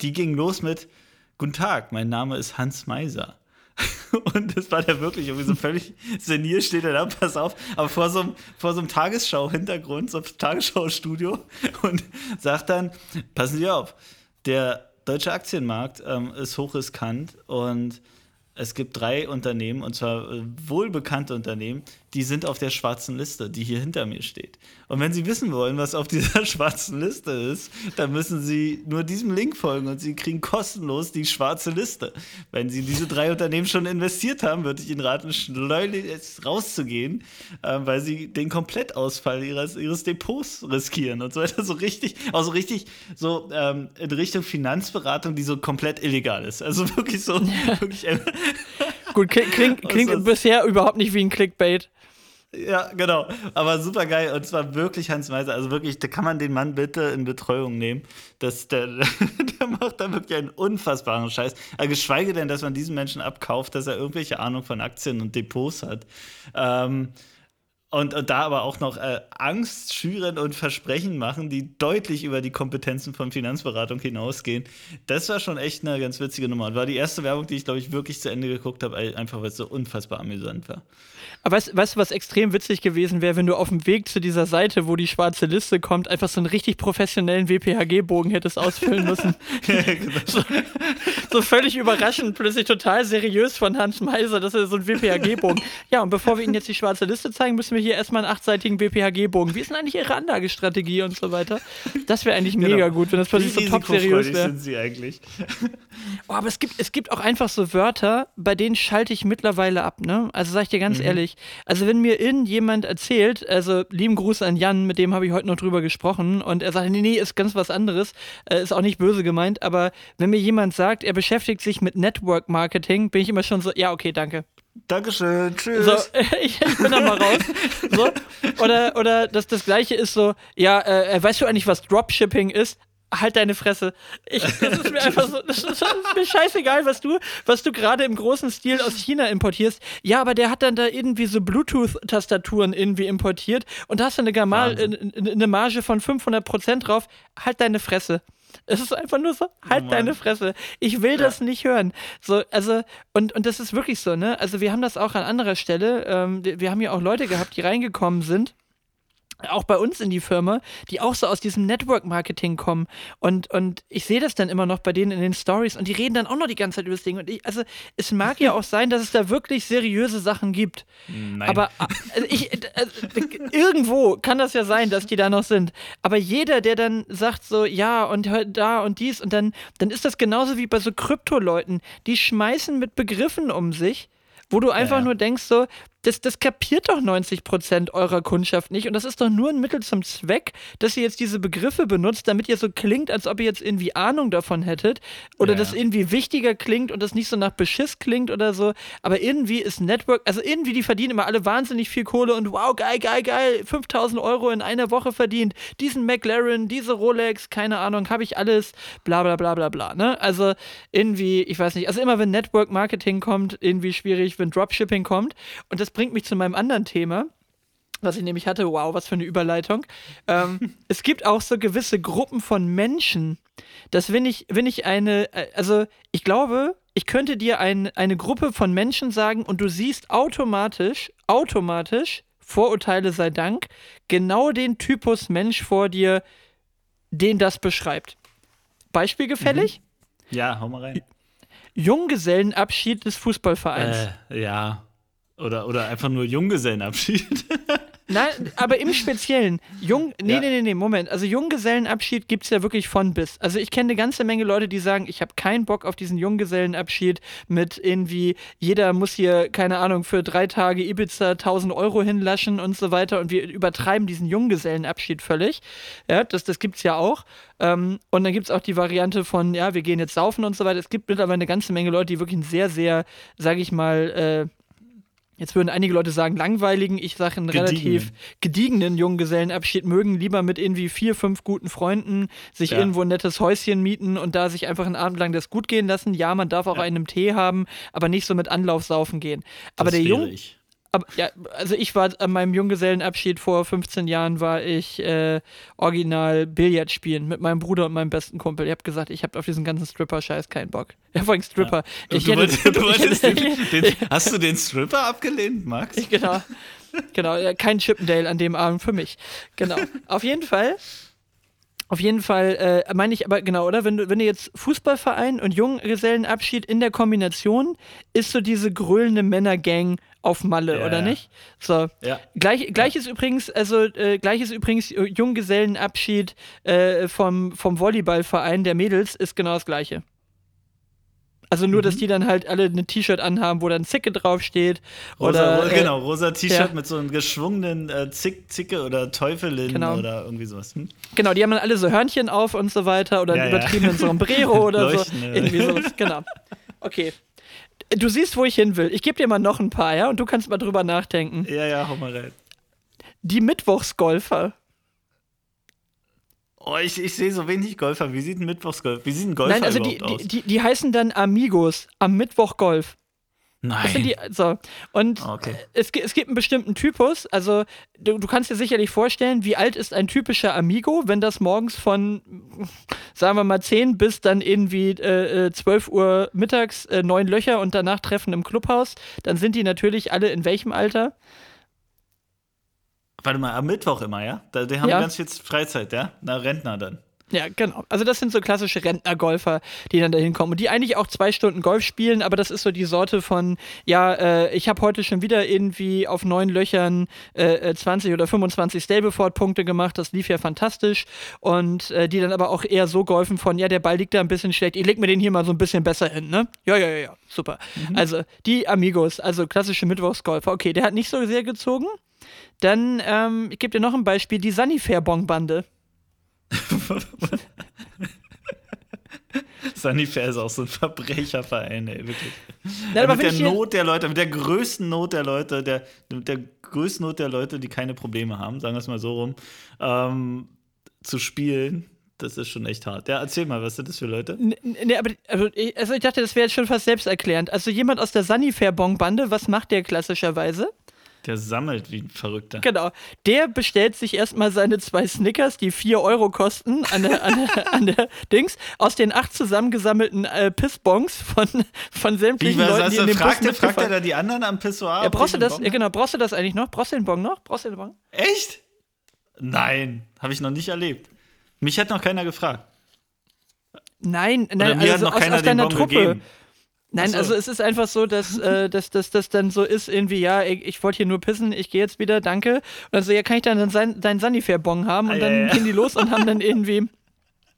die ging los mit Guten Tag, mein Name ist Hans Meiser. Und das war der wirklich irgendwie so völlig senil, steht er da, pass auf, aber vor so einem, vor so einem Tagesschau-Hintergrund, so einem Tagesschau-Studio und sagt dann: Passen Sie auf, der deutsche Aktienmarkt ähm, ist hochriskant und es gibt drei Unternehmen, und zwar äh, wohlbekannte Unternehmen, die sind auf der schwarzen Liste, die hier hinter mir steht. Und wenn Sie wissen wollen, was auf dieser schwarzen Liste ist, dann müssen Sie nur diesem Link folgen und Sie kriegen kostenlos die schwarze Liste. Wenn Sie diese drei Unternehmen schon investiert haben, würde ich Ihnen raten, schleunig rauszugehen, äh, weil Sie den Komplettausfall Ihres, Ihres Depots riskieren und so weiter. So richtig, also richtig so ähm, in Richtung Finanzberatung, die so komplett illegal ist. Also wirklich so. Ja. Wirklich, Gut, klingt, klingt, klingt bisher überhaupt nicht wie ein Clickbait. Ja, genau. Aber super geil. Und zwar wirklich Hans Meiser. Also wirklich, da kann man den Mann bitte in Betreuung nehmen. Das, der, der macht da wirklich einen unfassbaren Scheiß. Also geschweige denn, dass man diesen Menschen abkauft, dass er irgendwelche Ahnung von Aktien und Depots hat. Ähm, und, und, da aber auch noch äh, Angst schüren und Versprechen machen, die deutlich über die Kompetenzen von Finanzberatung hinausgehen. Das war schon echt eine ganz witzige Nummer. Und war die erste Werbung, die ich, glaube ich, wirklich zu Ende geguckt habe, einfach weil es so unfassbar amüsant war. Aber weißt, weißt du, was extrem witzig gewesen wäre, wenn du auf dem Weg zu dieser Seite, wo die schwarze Liste kommt, einfach so einen richtig professionellen WPHG-Bogen hättest ausfüllen müssen. genau. so, so, völlig überraschend, plötzlich total seriös von Hans Meiser, dass er so ein WPHG-Bogen. Ja, und bevor wir Ihnen jetzt die schwarze Liste zeigen, müssen wir hier erstmal einen achtseitigen WPHG-Bogen. Wie ist denn eigentlich Ihre Anlagestrategie und so weiter? Das wäre eigentlich mega genau. gut, wenn das plötzlich so top seriös wäre. sind sie eigentlich. oh, aber es gibt, es gibt auch einfach so Wörter, bei denen schalte ich mittlerweile ab, ne? Also sag ich dir ganz mhm. ehrlich, also wenn mir irgendjemand erzählt, also lieben Gruß an Jan, mit dem habe ich heute noch drüber gesprochen und er sagt, nee, nee, ist ganz was anderes, äh, ist auch nicht böse gemeint, aber wenn mir jemand sagt, er beschäftigt sich mit Network Marketing, bin ich immer schon so, ja, okay, danke. Dankeschön, tschüss. So, ich, ich bin da mal raus. So. Oder, oder das, das gleiche ist so, ja, äh, weißt du eigentlich, was Dropshipping ist? halt deine Fresse. Ich, das ist mir einfach so, das ist, das ist mir scheißegal, was du, was du gerade im großen Stil aus China importierst. Ja, aber der hat dann da irgendwie so Bluetooth-Tastaturen irgendwie importiert und da hast du eine, Gamal, eine Marge von 500% drauf. Halt deine Fresse. Es ist einfach nur so, halt oh deine Fresse. Ich will ja. das nicht hören. So, also, und, und das ist wirklich so, ne? Also, wir haben das auch an anderer Stelle. Ähm, wir haben ja auch Leute gehabt, die reingekommen sind auch bei uns in die Firma, die auch so aus diesem Network-Marketing kommen. Und, und ich sehe das dann immer noch bei denen in den Stories und die reden dann auch noch die ganze Zeit über das Ding. Und ich, also es mag ja auch sein, dass es da wirklich seriöse Sachen gibt. Nein. Aber also ich, also, irgendwo kann das ja sein, dass die da noch sind. Aber jeder, der dann sagt so, ja und da und dies und dann, dann ist das genauso wie bei so Krypto-Leuten. Die schmeißen mit Begriffen um sich, wo du einfach ja, nur denkst so, das, das kapiert doch 90 Prozent eurer Kundschaft nicht. Und das ist doch nur ein Mittel zum Zweck, dass ihr jetzt diese Begriffe benutzt, damit ihr so klingt, als ob ihr jetzt irgendwie Ahnung davon hättet. Oder ja. das irgendwie wichtiger klingt und das nicht so nach Beschiss klingt oder so. Aber irgendwie ist Network, also irgendwie, die verdienen immer alle wahnsinnig viel Kohle und wow, geil, geil, geil, 5000 Euro in einer Woche verdient. Diesen McLaren, diese Rolex, keine Ahnung, habe ich alles, bla, bla, bla, bla, bla. Ne? Also irgendwie, ich weiß nicht, also immer wenn Network Marketing kommt, irgendwie schwierig, wenn Dropshipping kommt. Und das bringt mich zu meinem anderen Thema was ich nämlich hatte, wow, was für eine Überleitung. Ähm, es gibt auch so gewisse Gruppen von Menschen. dass wenn ich, wenn ich eine, äh, also ich glaube, ich könnte dir ein, eine Gruppe von Menschen sagen und du siehst automatisch, automatisch, Vorurteile sei Dank, genau den Typus Mensch vor dir, den das beschreibt. Beispiel gefällig? Mhm. Ja, hau mal rein. Junggesellenabschied des Fußballvereins. Äh, ja. Oder, oder einfach nur Junggesellenabschied. Nein, aber im Speziellen. Jung, nee, ja. nee, nee, nee, Moment. Also Junggesellenabschied gibt es ja wirklich von bis. Also ich kenne eine ganze Menge Leute, die sagen, ich habe keinen Bock auf diesen Junggesellenabschied mit irgendwie, jeder muss hier, keine Ahnung, für drei Tage Ibiza 1000 Euro hinlaschen und so weiter. Und wir übertreiben diesen Junggesellenabschied völlig. Ja, das, das gibt es ja auch. Ähm, und dann gibt es auch die Variante von, ja, wir gehen jetzt saufen und so weiter. Es gibt mittlerweile eine ganze Menge Leute, die wirklich einen sehr, sehr, sage ich mal, äh, Jetzt würden einige Leute sagen, langweiligen, ich sage einen Gediegen. relativ gediegenen Junggesellenabschied mögen, lieber mit irgendwie vier, fünf guten Freunden sich ja. irgendwo ein nettes Häuschen mieten und da sich einfach einen Abend lang das gut gehen lassen. Ja, man darf auch ja. einen Tee haben, aber nicht so mit Anlauf saufen gehen. Aber das der Jung. Ich. Aber, ja, also ich war an meinem Junggesellenabschied vor 15 Jahren war ich äh, original Billard spielen mit meinem Bruder und meinem besten Kumpel. Ich habe gesagt, ich habe auf diesen ganzen Stripper-Scheiß keinen Bock. Ja, vor allem Stripper. Ja. Ich hätte, du, du ich hätte, den, den, hast du den Stripper abgelehnt, Max? Ich, genau. Genau, kein Chippendale an dem Abend für mich. Genau. Auf jeden Fall auf jeden Fall äh, meine ich aber genau, oder? Wenn du, wenn du jetzt Fußballverein und Junggesellenabschied in der Kombination ist so diese grölende Männergang auf Malle, ja, oder ja. nicht? So. Ja. Gleich, gleich ist übrigens, also äh, gleich ist übrigens Junggesellenabschied äh, vom, vom Volleyballverein der Mädels ist genau das gleiche. Also nur, mhm. dass die dann halt alle ein T-Shirt anhaben, wo dann Zicke draufsteht. Rosa, oder, äh, genau, rosa T-Shirt ja. mit so einem geschwungenen äh, Zick, Zicke oder Teufelin genau. oder irgendwie sowas. Hm? Genau, die haben dann alle so Hörnchen auf und so weiter oder ja, einen übertriebenen ja. Sombrero oder so. Irgendwie sowas, genau. Okay. Du siehst, wo ich hin will. Ich gebe dir mal noch ein paar, ja, und du kannst mal drüber nachdenken. Ja, ja, hau mal rein. Die Mittwochsgolfer. Oh, ich, ich sehe so wenig Golfer. Wie sieht ein Mittwochsgolf? Wie sieht ein Golfer Nein, also die, aus? Die, die, die heißen dann Amigos am Mittwoch Golf. Nein. Die, so. Und ah, okay. es, es gibt einen bestimmten Typus. Also, du, du, kannst dir sicherlich vorstellen, wie alt ist ein typischer Amigo, wenn das morgens von, sagen wir mal, 10 bis dann irgendwie äh, 12 äh, Uhr mittags äh, neun Löcher und danach Treffen im Clubhaus. Dann sind die natürlich alle in welchem Alter? Warte mal, am Mittwoch immer, ja? die haben ja. ganz viel Freizeit, ja? Na, Rentner dann. Ja, genau. Also das sind so klassische Rentner-Golfer, die dann dahin kommen und die eigentlich auch zwei Stunden Golf spielen, aber das ist so die Sorte von, ja, äh, ich habe heute schon wieder irgendwie auf neun Löchern äh, 20 oder 25 Stableford-Punkte gemacht, das lief ja fantastisch und äh, die dann aber auch eher so golfen von, ja, der Ball liegt da ein bisschen schlecht, ich leg mir den hier mal so ein bisschen besser hin, ne? Ja, ja, ja, ja, super. Mhm. Also die Amigos, also klassische Mittwochsgolfer, okay, der hat nicht so sehr gezogen. Dann, ähm, ich gebe dir noch ein Beispiel, die Sunnyfair-Bong-Bande. Sunnyfair ist auch so ein Verbrecherverein, ey, wirklich. Aber mit der Not der Leute, mit der größten Not der Leute, der, mit der größten Not der Leute, die keine Probleme haben, sagen wir es mal so rum, ähm, zu spielen, das ist schon echt hart. Ja, erzähl mal, was sind das für Leute? Nee, aber also ich, also ich dachte, das wäre jetzt schon fast selbsterklärend. Also jemand aus der Sunnyfair-Bong-Bande, was macht der klassischerweise? Der sammelt wie ein Verrückter. Genau. Der bestellt sich erstmal seine zwei Snickers, die 4 Euro kosten, an der, an der, an der Dings, aus den acht zusammengesammelten äh, Pissbons von, von sämtlichen wie, Leuten, die in dem fragt Bus fragt er da die anderen am Pissoir? Ja, brauchst du das? Ja, genau. Brauchst du das eigentlich noch? Brauchst du den Bon noch? Brauchst du den Bon? Echt? Nein, habe ich noch nicht erlebt. Mich hat noch keiner gefragt. Nein, nein, also aus, aus deiner den Truppe. Gegeben. Nein, so. also es ist einfach so, dass, äh, dass, dass das dann so ist, irgendwie, ja, ich, ich wollte hier nur pissen, ich gehe jetzt wieder, danke. Und dann so, ja, kann ich dann sein, deinen Sanifair-Bon haben? Und ah, dann ja, ja. gehen die los und haben dann irgendwie,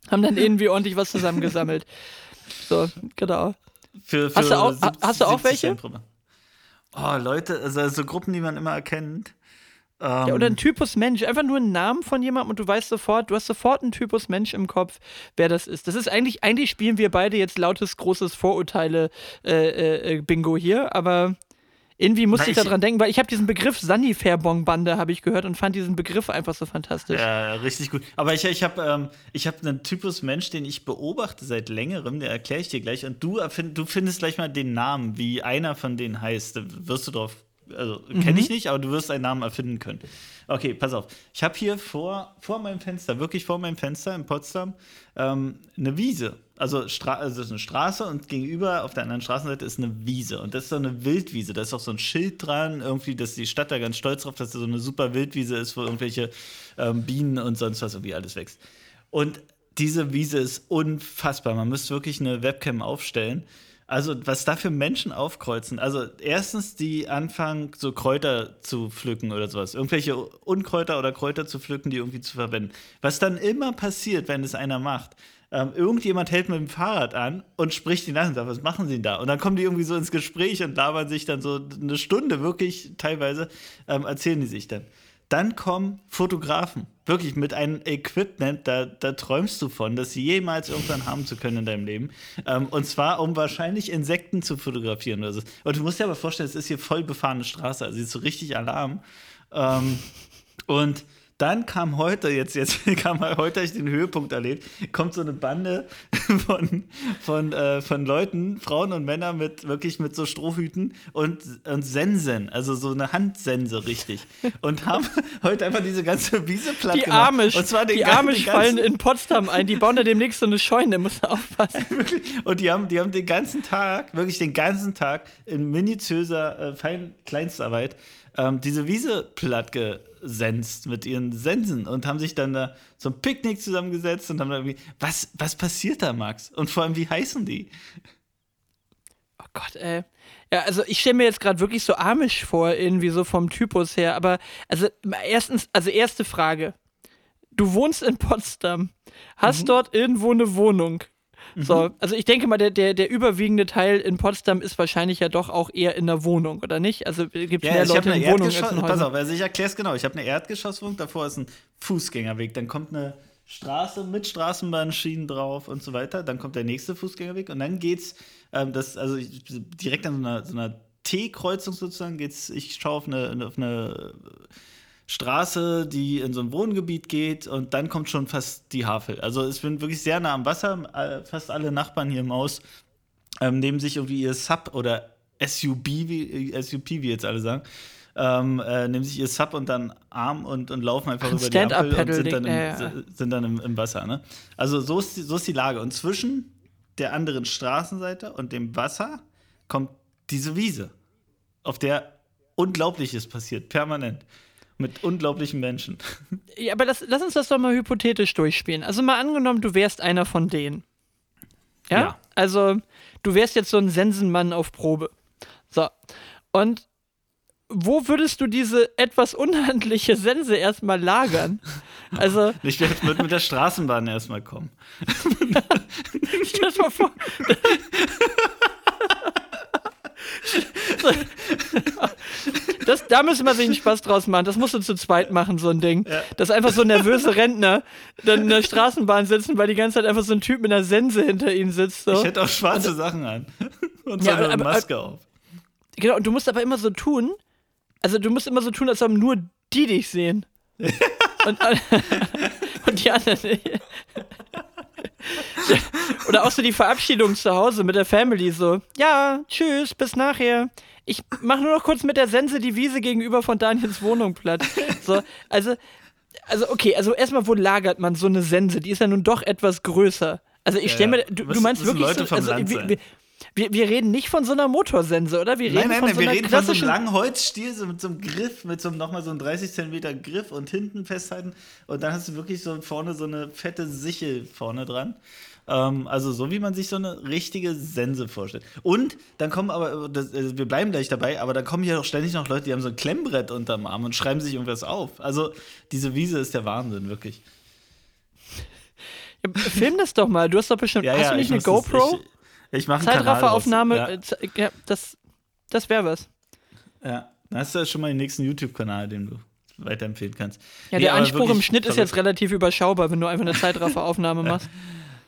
haben dann irgendwie ordentlich was zusammengesammelt. So, genau. Für, für hast du auch, hast du auch welche? Oh, Leute, also so Gruppen, die man immer erkennt. Ja, oder ein ähm. Typus Mensch. Einfach nur ein Namen von jemandem und du weißt sofort, du hast sofort einen Typus Mensch im Kopf, wer das ist. Das ist eigentlich, eigentlich spielen wir beide jetzt lautes, großes Vorurteile-Bingo äh, äh, hier, aber irgendwie musste Na, ich, ich daran denken, weil ich habe diesen Begriff Sunny-Fairbong-Bande, habe ich gehört und fand diesen Begriff einfach so fantastisch. Ja, richtig gut. Aber ich, ich habe ähm, hab einen Typus Mensch, den ich beobachte seit längerem, der erkläre ich dir gleich. Und du, du findest gleich mal den Namen, wie einer von denen heißt. Da wirst du drauf also kenne mhm. ich nicht, aber du wirst einen Namen erfinden können. Okay, pass auf. Ich habe hier vor, vor meinem Fenster, wirklich vor meinem Fenster in Potsdam, ähm, eine Wiese. Also, Stra also ist eine Straße und gegenüber auf der anderen Straßenseite ist eine Wiese. Und das ist so eine Wildwiese. Da ist auch so ein Schild dran, irgendwie, dass die Stadt da ganz stolz drauf, dass da so eine super Wildwiese ist, wo irgendwelche ähm, Bienen und sonst was irgendwie alles wächst. Und diese Wiese ist unfassbar. Man müsste wirklich eine Webcam aufstellen also, was da für Menschen aufkreuzen. Also, erstens, die anfangen, so Kräuter zu pflücken oder sowas. Irgendwelche Unkräuter oder Kräuter zu pflücken, die irgendwie zu verwenden. Was dann immer passiert, wenn es einer macht, ähm, irgendjemand hält mit dem Fahrrad an und spricht ihn an und sagt, was machen Sie denn da? Und dann kommen die irgendwie so ins Gespräch und labern sich dann so eine Stunde, wirklich teilweise, ähm, erzählen die sich dann. Dann kommen Fotografen. Wirklich mit einem Equipment, da, da träumst du von, das sie jemals irgendwann haben zu können in deinem Leben. Ähm, und zwar, um wahrscheinlich Insekten zu fotografieren oder so. Und du musst dir aber vorstellen, es ist hier voll befahrene Straße, also ist so richtig Alarm. Ähm, und dann kam heute, jetzt, jetzt kam heute, habe ich den Höhepunkt erlebt, kommt so eine Bande von, von, äh, von Leuten, Frauen und Männer mit wirklich mit so Strohhüten und, und Sensen, also so eine Handsense richtig. Und haben heute einfach diese ganze Wiese platt die gemacht. Amish, und zwar die Amish fallen in Potsdam ein, die bauen da demnächst so eine Scheune, muss aufpassen. und die haben, die haben den ganzen Tag, wirklich den ganzen Tag in minutiöser äh, Fein Kleinstarbeit ähm, diese Wiese platt gesenzt mit ihren Sensen und haben sich dann da zum Picknick zusammengesetzt und haben dann irgendwie, was, was passiert da, Max? Und vor allem, wie heißen die? Oh Gott, ey. Ja, also ich stelle mir jetzt gerade wirklich so amisch vor, irgendwie so vom Typus her. Aber also erstens, also erste Frage. Du wohnst in Potsdam, hast mhm. dort irgendwo eine Wohnung. So, mhm. also ich denke mal, der, der, der überwiegende Teil in Potsdam ist wahrscheinlich ja doch auch eher in der Wohnung, oder nicht? Also gibt es ja, mehr Leute in Wohnungen als in Pass auf, also ich erkläre es genau. Ich habe eine Erdgeschosswohnung, davor ist ein Fußgängerweg, dann kommt eine Straße mit Straßenbahnschienen drauf und so weiter, dann kommt der nächste Fußgängerweg und dann geht's, ähm, das, also direkt an so einer, so einer T-Kreuzung sozusagen geht's, ich schaue auf eine, auf eine Straße, die in so ein Wohngebiet geht und dann kommt schon fast die Havel. Also ich bin wirklich sehr nah am Wasser. Fast alle Nachbarn hier im Haus ähm, nehmen sich irgendwie ihr Sub oder SUB, wie, SUP, wie jetzt alle sagen, ähm, äh, nehmen sich ihr Sub und dann Arm und, und laufen einfach über die Ampel und sind dann, im, ja. sind dann im, im, Wasser. Ne? Also so ist, die, so ist die Lage. Und zwischen der anderen Straßenseite und dem Wasser kommt diese Wiese, auf der Unglaubliches passiert, permanent. Mit unglaublichen Menschen. Ja, aber das, lass uns das doch mal hypothetisch durchspielen. Also mal angenommen, du wärst einer von denen. Ja? ja. Also, du wärst jetzt so ein Sensenmann auf Probe. So. Und wo würdest du diese etwas unhandliche Sense erstmal lagern? Also. Ich werde mit, mit der Straßenbahn erstmal kommen. Stell dir mal vor. Das, da müssen wir sich einen Spaß draus machen. Das musst du zu zweit machen, so ein Ding. Ja. Dass einfach so nervöse Rentner dann in der Straßenbahn sitzen, weil die ganze Zeit einfach so ein Typ mit einer Sense hinter ihnen sitzt. So. Ich hätte auch schwarze und, Sachen an. Und so ja, eine aber, Maske auf. Genau, und du musst aber immer so tun, also du musst immer so tun, als ob nur die dich sehen. und, und die anderen nicht. Oder auch so die Verabschiedung zu Hause mit der Family so. Ja, tschüss, bis nachher. Ich mache nur noch kurz mit der Sense die Wiese gegenüber von Daniels Wohnung platt. So, also, also okay, also erstmal, wo lagert man so eine Sense? Die ist ja nun doch etwas größer. Also ich stelle mir, du, du meinst wirklich so, also, wir, wir, wir, reden nicht von so einer Motorsense, oder? Wir reden nein, nein, von nein, so wir reden von so einem langen Holzstiel so mit so einem Griff, mit so einem, nochmal so einem 30 cm Griff und hinten festhalten. Und dann hast du wirklich so vorne so eine fette Sichel vorne dran. Ähm, also so wie man sich so eine richtige Sense vorstellt. Und dann kommen aber, das, also wir bleiben gleich dabei, aber dann kommen hier auch ständig noch Leute, die haben so ein Klemmbrett unterm Arm und schreiben sich irgendwas auf. Also diese Wiese ist der Wahnsinn, wirklich. Ja, film das doch mal. Du hast doch bestimmt. Ja, hast ja, du nicht eine GoPro? Das, ich, ich mache Zeitrafferaufnahme. Ja. Äh, ja. das das wäre was. Ja, dann hast du ja schon mal den nächsten YouTube-Kanal, den du weiterempfehlen kannst. Ja, nee, der Anspruch im Schnitt ist jetzt relativ überschaubar, wenn du einfach eine Zeitrafferaufnahme machst.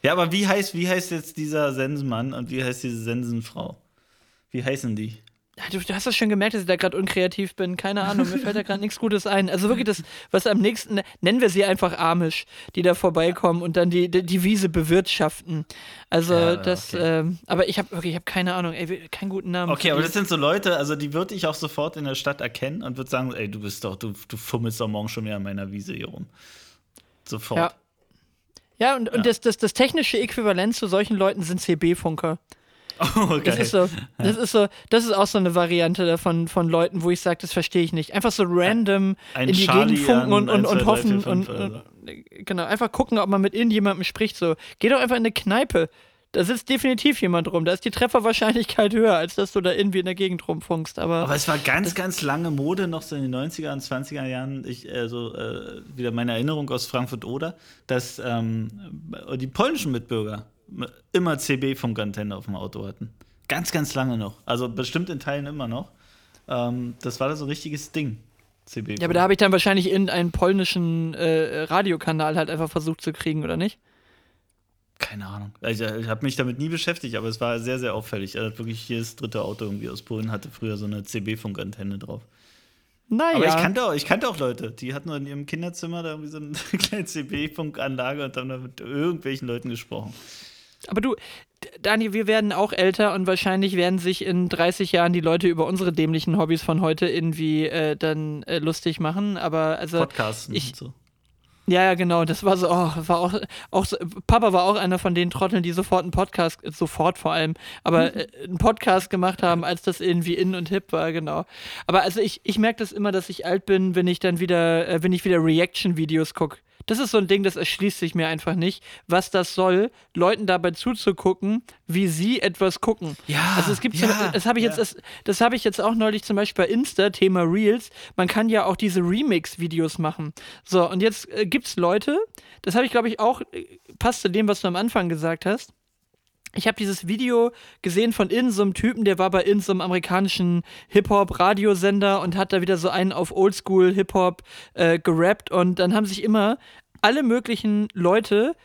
Ja, aber wie heißt, wie heißt jetzt dieser Sensenmann und wie heißt diese Sensenfrau? Wie heißen die? Ja, du, du, hast das schon gemerkt, dass ich da gerade unkreativ bin. Keine Ahnung, mir fällt da gerade nichts Gutes ein. Also wirklich das, was am nächsten, nennen wir sie einfach Amish, die da vorbeikommen und dann die, die, die Wiese bewirtschaften. Also ja, das, okay. ähm, aber ich habe wirklich, ich habe keine Ahnung, ey, keinen guten Namen. Okay, aber das sind so Leute, also die würde ich auch sofort in der Stadt erkennen und würde sagen, ey, du bist doch, du, du fummelst doch morgen schon wieder an meiner Wiese hier rum. Sofort. Ja. Ja, und, und Das, das, das technische Äquivalent zu solchen Leuten sind CB-Funker. Oh, okay. Das ist so, das ist so, das ist auch so eine Variante davon von Leuten, wo ich sage, das verstehe ich nicht. Einfach so random ein in die Charlie Gegend funken und, und, und hoffen und, und, genau, einfach gucken, ob man mit irgendjemandem spricht. So, geh doch einfach in eine Kneipe. Da sitzt definitiv jemand rum. Da ist die Trefferwahrscheinlichkeit höher, als dass du da irgendwie in der Gegend rumfunkst. Aber, aber es war ganz, ganz lange Mode, noch so in den 90er und 20er Jahren. Ich, also äh, wieder meine Erinnerung aus Frankfurt-Oder, dass ähm, die polnischen Mitbürger immer CB-Funkantenne auf dem Auto hatten. Ganz, ganz lange noch. Also bestimmt in Teilen immer noch. Ähm, das war da so ein richtiges Ding. CB. Ja, aber da habe ich dann wahrscheinlich in einen polnischen äh, Radiokanal halt einfach versucht zu kriegen, oder nicht? Keine Ahnung. Also, ich habe mich damit nie beschäftigt, aber es war sehr, sehr auffällig. Also wirklich jedes dritte Auto irgendwie aus Polen hatte früher so eine CB-Funkantenne drauf. Naja. Aber ich kannte, auch, ich kannte auch Leute, die hatten in ihrem Kinderzimmer da irgendwie so eine kleine CB-Funkanlage und haben da mit irgendwelchen Leuten gesprochen. Aber du, Daniel, wir werden auch älter und wahrscheinlich werden sich in 30 Jahren die Leute über unsere dämlichen Hobbys von heute irgendwie äh, dann äh, lustig machen. Aber also. Podcasten ich, und so. Ja, ja, genau. Das war so, oh, war auch, auch so, Papa war auch einer von den Trotteln, die sofort einen Podcast, sofort vor allem, aber äh, einen Podcast gemacht haben, als das irgendwie in und hip war, genau. Aber also ich, ich merke das immer, dass ich alt bin, wenn ich dann wieder, äh, wenn ich wieder Reaction-Videos gucke. Das ist so ein Ding, das erschließt sich mir einfach nicht, was das soll, Leuten dabei zuzugucken, wie sie etwas gucken. Ja. Also es gibt, ja, zum, das habe ich ja. jetzt, das, das habe ich jetzt auch neulich zum Beispiel bei Insta, Thema Reels. Man kann ja auch diese Remix-Videos machen. So, und jetzt äh, gibt es Leute, das habe ich glaube ich auch, äh, passt zu dem, was du am Anfang gesagt hast ich habe dieses Video gesehen von in so einem Typen, der war bei in so einem amerikanischen Hip-Hop-Radiosender und hat da wieder so einen auf Oldschool Hip-Hop äh, gerappt. Und dann haben sich immer alle möglichen Leute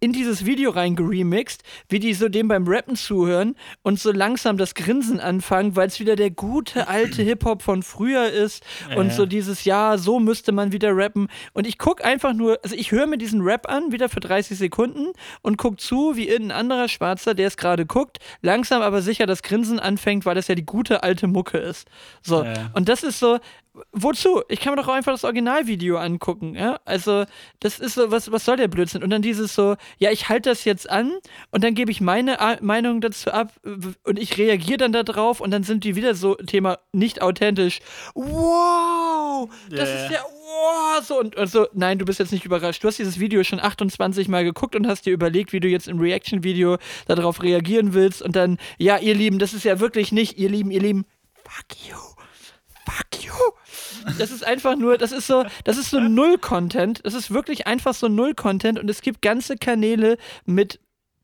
in dieses Video reingeremixed, wie die so dem beim Rappen zuhören und so langsam das Grinsen anfangen, weil es wieder der gute alte Hip-Hop von früher ist Ja, und ja. so dieses Ja, so müsste man wieder rappen. Und ich gucke einfach nur, also ich höre mir diesen Rap an, wieder für 30 Sekunden und guck zu, wie irgendein anderer Schwarzer, der es gerade guckt, langsam aber sicher das Grinsen anfängt, weil das ja die gute alte Mucke ist. So. Ja. Und das ist so, wozu? Ich kann mir doch auch einfach das Originalvideo angucken, ja? Also, das ist so, was, was soll der Blödsinn? Und dann dieses so, ja, ich halte das jetzt an und dann gebe ich meine A Meinung dazu ab und ich reagiere dann darauf und dann sind die wieder so, Thema nicht authentisch. Wow! Das Ja, ist ja. wow! So, und, und so, nein, du bist jetzt nicht überrascht. Du hast dieses Video schon 28 Mal geguckt und hast dir überlegt, wie du jetzt im Reaction-Video darauf reagieren willst und dann, ja, ihr Lieben, das ist ja wirklich nicht, ihr Lieben, ihr Lieben, fuck you. Das ist einfach nur, das ist so, das ist so Null-Content. Das ist wirklich einfach so Null-Content und es gibt ganze Kanäle mit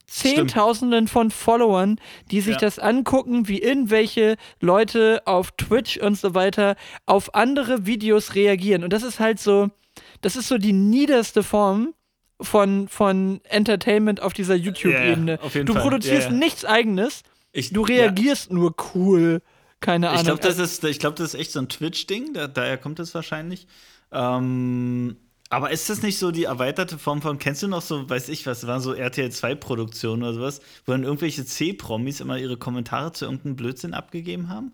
Zehntausenden von Followern, die sich Ja. das angucken, wie irgendwelche Leute auf Twitch und so weiter auf andere Videos reagieren. Und das ist halt so, das ist so die niederste Form von, von Entertainment auf dieser YouTube-Ebene. Ja, ja, du produzierst nichts eigenes, Ich, du reagierst nur cool. Keine. Ahnung. Ich glaube, das, ist- ich glaub, das ist echt so ein Twitch-Ding, da, daher kommt es wahrscheinlich. Ähm, aber ist das nicht so die erweiterte Form von, kennst du noch so, weiß ich was, waren so RTL 2-Produktionen oder sowas, wo dann irgendwelche C-Promis immer ihre Kommentare zu irgendeinem Blödsinn abgegeben haben?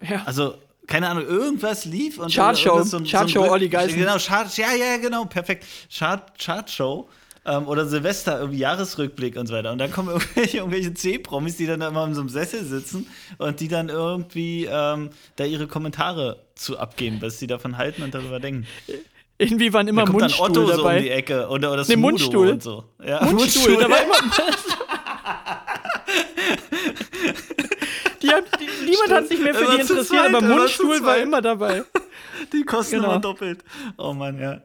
ja. Also, keine Ahnung, irgendwas lief und Chartshow. so ein- Chartshow, so Olli Geißen. Genau, Chart, ja, ja, genau, perfekt. Chart, Chartshow. Ähm, oder Silvester, irgendwie Jahresrückblick und so weiter. Und dann kommen irgendwelche, irgendwelche C-Promis, die dann da immer in so einem Sessel sitzen und die dann irgendwie ähm, da ihre Kommentare zu abgeben, was sie davon halten und darüber denken. Irgendwie waren immer Da kommt dann Mundstuhl Otto so um dabei. die Ecke oder, oder Nee, Mundstuhl. und so. Ja, Mundstuhl, da war immer. die haben, die, niemand hat sich mehr für die interessiert, zweit, aber Mundstuhl war immer dabei. Die kosten Genau. immer doppelt. Oh Mann, ja.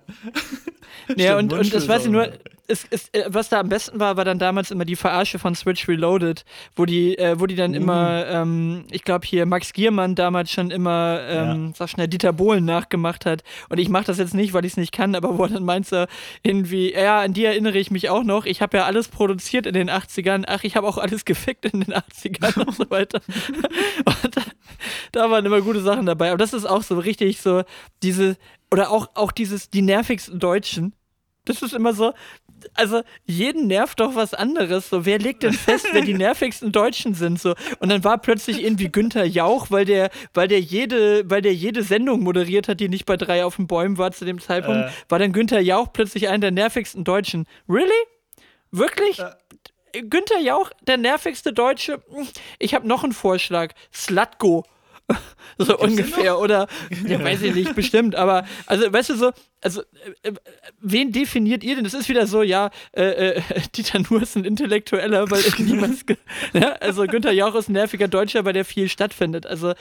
Ja, Stimmt, und, und das Mundstuhl weiß ich nur, es, es, äh, was da am besten war, war dann damals immer die Verarsche von Switch Reloaded, wo die, äh, wo die dann immer, ähm, ich glaube hier Max Giermann damals schon immer, ähm, sag schnell, Dieter Bohlen nachgemacht hat. Und ich mache das jetzt nicht, weil ich es nicht kann, aber wo dann meint er irgendwie, ja, an die erinnere ich mich auch noch. Ich habe ja alles produziert in den 80ern. Ach, ich habe auch alles gefickt in den 80ern und so weiter. Und da, da waren immer gute Sachen dabei. Aber das ist auch so richtig so, diese, oder auch, auch dieses, die nervigsten Deutschen. Das ist immer so, also jeden nervt doch was anderes. So, wer legt denn fest, wer die nervigsten Deutschen sind? So, und dann war plötzlich irgendwie Günther Jauch, weil der, weil der jede, weil der jede Sendung moderiert hat, die nicht bei drei auf den Bäumen war zu dem Zeitpunkt, Äh. war dann Günther Jauch plötzlich einer der nervigsten Deutschen. Really? Wirklich? Günther Jauch, der nervigste Deutsche? Ich habe noch einen Vorschlag. Slutko. So ungefähr, oder ja, weiß ich nicht, bestimmt, aber also weißt du so, also äh, äh, wen definiert ihr denn? Das ist wieder so, ja, äh, äh, Dieter Nuhr ist ein Intellektueller, weil niemand, ja, also Günther Jauch ist ein nerviger Deutscher, weil der viel stattfindet. Also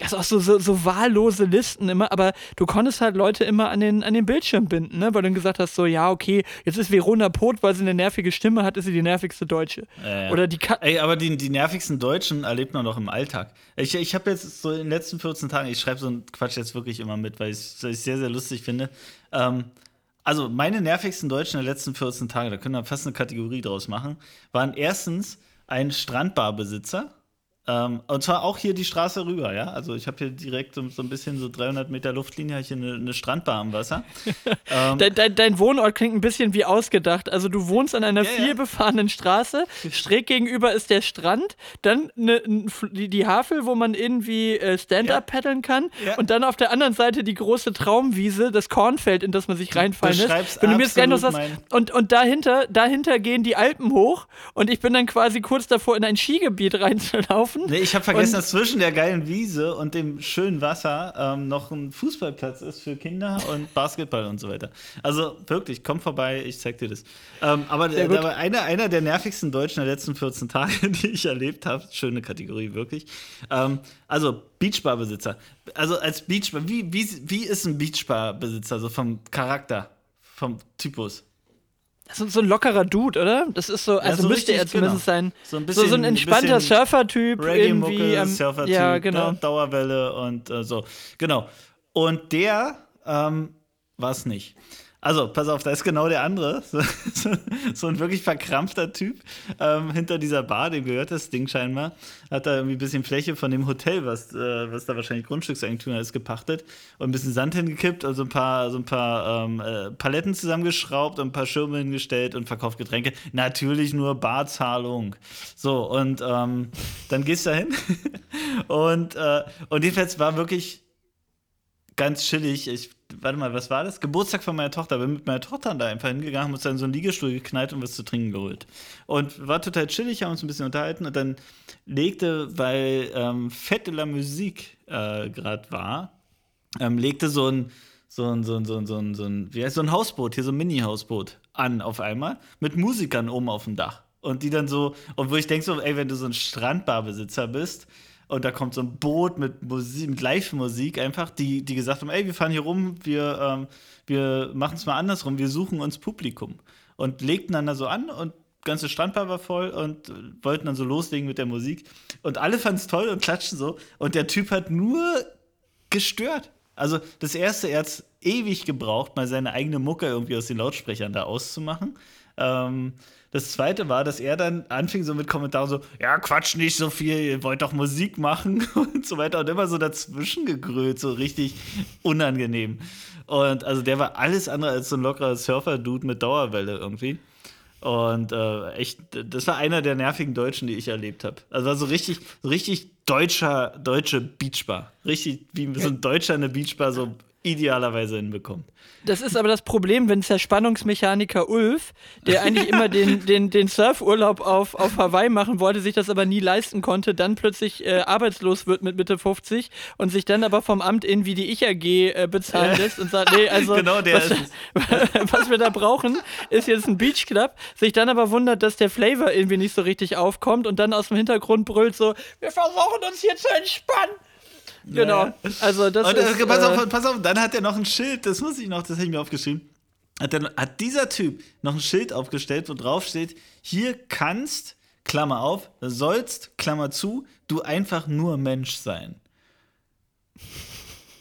das ist auch so, so, so wahllose Listen immer, aber du konntest halt Leute immer an den, an den Bildschirm binden, ne? weil du dann gesagt hast, so, ja, okay, jetzt ist Verona Pot, weil sie eine nervige Stimme hat, ist sie die nervigste Deutsche. Ja. Oder die Ka Ey, aber die, die nervigsten Deutschen erlebt man doch im Alltag. Ich, ich habe jetzt so in den letzten 14 Tagen, ich schreibe so einen Quatsch jetzt wirklich immer mit, weil ich es sehr, sehr lustig finde. Ähm, also, meine nervigsten Deutschen der letzten 14 Tage, da können wir fast eine Kategorie draus machen, waren erstens ein Strandbarbesitzer. Ähm, und zwar auch hier die Straße rüber, ja. Also ich habe hier direkt so, so ein bisschen so 300 Meter Luftlinie, habe ich hier eine, eine Strandbar am Wasser. ähm, Dein, dein, dein Wohnort klingt ein bisschen wie ausgedacht. Also du wohnst an einer Ja, ja. vielbefahrenen Straße, schräg gegenüber ist der Strand, dann ne, die, die Havel, wo man irgendwie äh, Stand-up paddeln kann Ja. und dann auf der anderen Seite die große Traumwiese, das Kornfeld, in das man sich reinfallen lässt. Wenn du mir jetzt gleich noch sagst, und, und dahinter, dahinter gehen die Alpen hoch und ich bin dann quasi kurz davor, in ein Skigebiet reinzulaufen. Nee, ich habe vergessen, Und- dass zwischen der geilen Wiese und dem schönen Wasser ähm, noch ein Fußballplatz ist für Kinder und Basketball und so weiter. Also wirklich, komm vorbei, ich zeig dir das. Ähm, aber aber einer, einer der nervigsten Deutschen der letzten 14 Tage, die ich erlebt habe, schöne Kategorie, wirklich. Ähm, also Beachbarbesitzer. Also als Beachbar, wie, wie, wie ist ein Beachbarbesitzer, so vom Charakter, vom Typus? Ist so ein lockerer Dude, oder? Das ist so, also so müsste er zumindest genau. sein. So ein so, bisschen- so ein entspannter Surfer-Typ. Reggae-Mucke, ähm, Surfer-Typ, Ja, genau. ne? Dauerwelle und äh, so. Genau. Und der ähm, war es nicht. Also, pass auf, da ist genau der andere. So, ein wirklich verkrampfter Typ ähm, hinter dieser Bar, dem gehört das Ding scheinbar. Hat da irgendwie ein bisschen Fläche von dem Hotel, was, äh, was da wahrscheinlich Grundstückseigentümer ist, gepachtet und ein bisschen Sand hingekippt und so ein paar, so ein paar ähm, äh, Paletten zusammengeschraubt und ein paar Schirme hingestellt und verkauft Getränke. Natürlich nur Barzahlung. So, und ähm, dann gehst du da hin und, äh, und jedenfalls war wirklich ganz chillig. Ich warte mal, was war das? Geburtstag von meiner Tochter. Bin mit meiner Tochter da einfach hingegangen, haben uns dann so einen Liegestuhl geknallt und was zu trinken geholt. Und war total chillig, haben uns ein bisschen unterhalten und dann legte, weil ähm, Fett de la Musik äh, gerade war, ähm, legte so ein, so ein, so ein, so ein, so ein, so ein, wie heißt so ein Hausboot, hier so ein Mini-Hausboot an auf einmal, mit Musikern oben auf dem Dach. Und die dann so, wo ich denke so, ey, wenn du so ein Strandbarbesitzer bist, und da kommt so ein Boot mit Musik, mit Live-Musik einfach, die, die gesagt haben, ey, wir fahren hier rum, wir, ähm, wir machen es mal andersrum, wir suchen uns Publikum. Und legten dann da so an und ganze Strandbar war voll und wollten dann so loslegen mit der Musik. Und alle fanden es toll und klatschen so. Und der Typ hat nur gestört. Also das erste, er hat ewig gebraucht, mal seine eigene Mucke irgendwie aus den Lautsprechern da auszumachen. Ähm, das zweite war, dass er dann anfing so mit Kommentaren so, ja, quatsch nicht so viel, ihr wollt doch Musik machen und so weiter und immer so dazwischen gegrölt, so richtig unangenehm. Und also der war alles andere als so ein lockerer Surfer-Dude mit Dauerwelle irgendwie. Und äh, echt, das war einer der nervigen Deutschen, die ich erlebt habe. Also war so richtig, richtig deutscher, deutsche Beachbar. Richtig, wie so ein Deutscher eine Beachbar so idealerweise hinbekommt. Das ist aber das Problem, wenn es der Spannungsmechaniker Ulf, der eigentlich immer den, den, den Surfurlaub auf, auf Hawaii machen wollte, sich das aber nie leisten konnte, dann plötzlich äh, arbeitslos wird mit Mitte 50 und sich dann aber vom Amt in wie die Ich AG äh, bezahlen lässt und sagt, nee, also genau was, was, wir da brauchen, ist jetzt ein Beach Club, sich dann aber wundert, dass der Flavor irgendwie nicht so richtig aufkommt und dann aus dem Hintergrund brüllt so, wir versuchen uns hier zu entspannen. Genau. Also das und, äh, ist, pass, äh, auf, pass auf, dann hat er noch ein Schild, das muss ich noch, das habe ich mir aufgeschrieben. Hat, der, hat dieser Typ noch ein Schild aufgestellt, wo drauf steht, hier kannst, Klammer auf, sollst, Klammer zu, du einfach nur Mensch sein.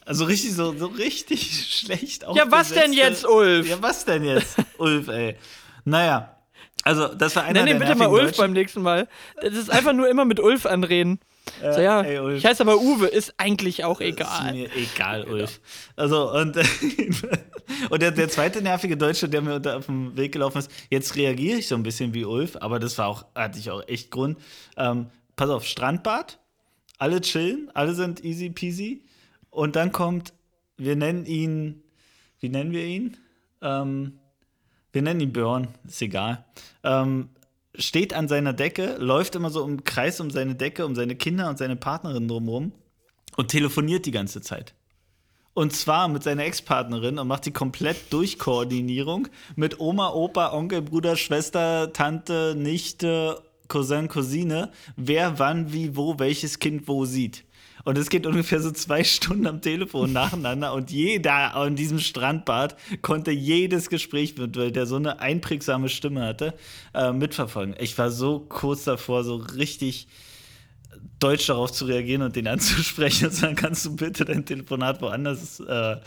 Also richtig so, so richtig schlecht Ja, was denn jetzt, Ulf? Ja, was denn jetzt, Ulf, ey? Naja, also das war einer Nenn ihn bitte mal Ulf beim nächsten Mal. Das ist einfach nur immer mit Ulf anreden. So, ja, ey, ich heiße aber Uwe, ist eigentlich auch Ist egal. mir egal, Ulf. Also, und, und der, der zweite nervige Deutsche, der mir da auf dem Weg gelaufen ist, jetzt reagiere ich so ein bisschen wie Ulf, aber das war auch, hatte ich auch echt Grund. Ähm, pass auf, Strandbad, alle chillen, alle sind easy peasy. Und dann kommt, wir nennen ihn, wie nennen wir ihn? Ähm, wir nennen ihn Björn, ist egal. Ähm, steht an seiner Decke, läuft immer so im Kreis um seine Decke, um seine Kinder und seine Partnerin drumherum und telefoniert die ganze Zeit. Und zwar mit seiner Ex-Partnerin und macht die komplett Durchkoordinierung mit Oma, Opa, Onkel, Bruder, Schwester, Tante, Nichte, Cousin, Cousine, wer wann, wie, wo, welches Kind wo sieht. Und es geht ungefähr so zwei Stunden am Telefon nacheinander und jeder an diesem Strandbad konnte jedes Gespräch, mit- weil der so eine einprägsame Stimme hatte, äh, mitverfolgen. Ich war so kurz davor, so richtig deutsch darauf zu reagieren und den anzusprechen und sagen, kannst du bitte dein Telefonat woanders äh,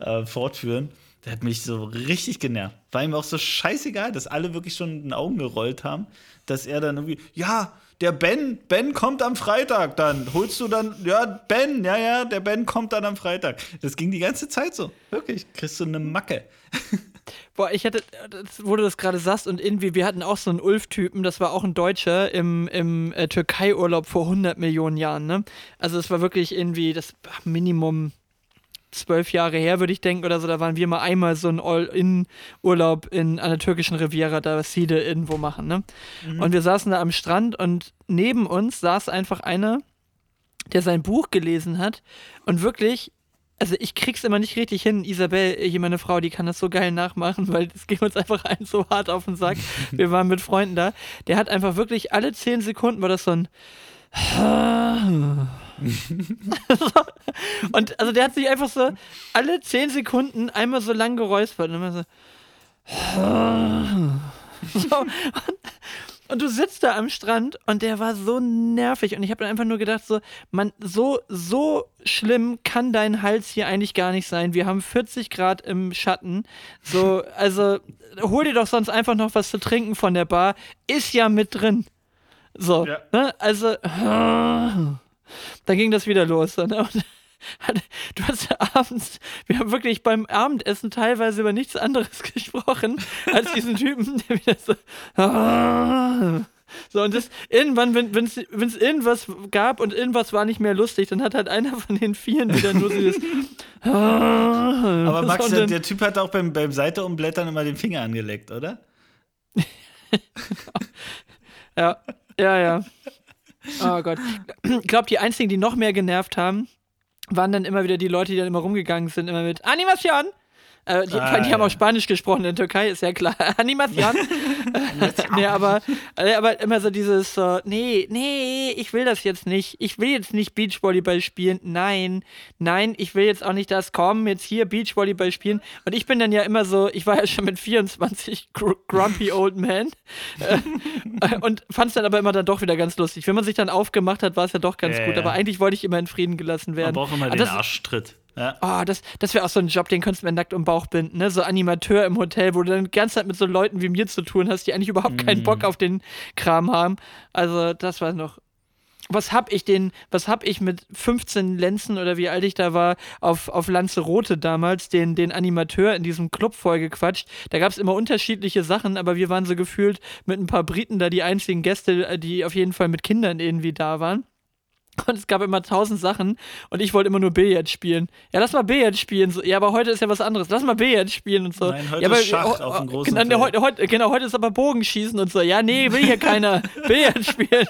äh, fortführen. Der hat mich so richtig genervt. War ihm auch so scheißegal, dass alle wirklich schon den Augen gerollt haben, dass er dann irgendwie, ja, der Ben, Ben kommt am Freitag dann. Holst du dann, ja, Ben, ja, ja, der Ben kommt dann am Freitag. Das ging die ganze Zeit so. Wirklich, kriegst du eine Macke. Boah, ich hatte, wo du das gerade sagst und irgendwie, wir hatten auch so einen Ulf-Typen, das war auch ein Deutscher im, im äh, Türkei-Urlaub vor 100 Millionen Jahren, ne? Also es war wirklich irgendwie das Minimum zwölf Jahre her, würde ich denken, oder so, da waren wir mal einmal so ein All-In-Urlaub in, an der türkischen Riviera, da Side irgendwo machen, ne? Und wir saßen da am Strand und neben uns saß einfach einer, der sein Buch gelesen hat und wirklich, also ich krieg's immer nicht richtig hin, Isabel, hier meine Frau, die kann das so geil nachmachen, weil das ging uns einfach allen so hart auf den Sack. Wir waren mit Freunden da. Der hat einfach wirklich alle zehn Sekunden war das so ein und also der hat sich einfach so alle zehn Sekunden einmal so lang geräuspert und immer so, so und, Und du sitzt da am Strand und der war so nervig. Und ich habe dann einfach nur gedacht, so, man, so, so schlimm kann dein Hals hier eigentlich gar nicht sein. Wir haben 40 Grad im Schatten. So, also hol dir doch sonst einfach noch was zu trinken von der Bar. Ist ja mit drin. So, ja. ne? Also, dann ging das wieder los. Ne? du hast ja abends, wir haben wirklich beim Abendessen teilweise über nichts anderes gesprochen, als diesen Typen, der wieder so. So, und das irgendwann, wenn es irgendwas gab und irgendwas war nicht mehr lustig, dann hat halt einer von den Vieren wieder nur dieses. Aber Max, der, der, Typ hat auch beim, beim Seite umblättern immer den Finger angeleckt, oder? ja, ja, ja. Oh Gott. Ich glaube, die einzigen, die noch mehr genervt haben, waren dann immer wieder die Leute, die dann immer rumgegangen sind, immer mit Animation, äh, die, ah, die, haben auch Spanisch gesprochen in der Türkei, ist ja klar. Animation. nee, aber, äh, aber immer so dieses so, nee, nee, ich will das jetzt nicht. Ich will jetzt nicht Beachvolleyball spielen. Nein, nein, ich will jetzt auch nicht das kommen, jetzt hier Beachvolleyball spielen. Und ich bin dann ja immer so, ich war ja schon mit 24 gr grumpy old man äh, und fand es dann aber immer dann doch wieder ganz lustig. Wenn man sich dann aufgemacht hat, war es ja doch ganz äh, gut. Aber eigentlich wollte ich immer in Frieden gelassen werden. Man braucht immer aber den Arschtritt. Ja. Oh, das, das wäre auch so ein Job, den könntest du mir nackt um Bauch binden, ne? So Animateur im Hotel, wo du dann die ganze Zeit mit so Leuten wie mir zu tun hast, die eigentlich überhaupt keinen Bock mhm. auf den Kram haben. Also, das war noch. Was hab ich den, was hab ich mit 15 Lenzen oder wie alt ich da war, auf, auf Lanzarote damals, den, den Animateur in diesem Club vollgequatscht. Da gab es immer unterschiedliche Sachen, aber wir waren so gefühlt mit ein paar Briten da die einzigen Gäste, die auf jeden Fall mit Kindern irgendwie da waren. Und es gab immer tausend Sachen und ich wollte immer nur Billard spielen. Ja, lass mal Billard spielen. So, ja, aber heute ist ja was anderes. Lass mal Billard spielen und so. Nein, heute ja, aber, ist Schach oh, auf dem großen genau, heute, heute, genau, heute ist aber Bogenschießen und so. Ja, nee, will hier keiner Billard spielen.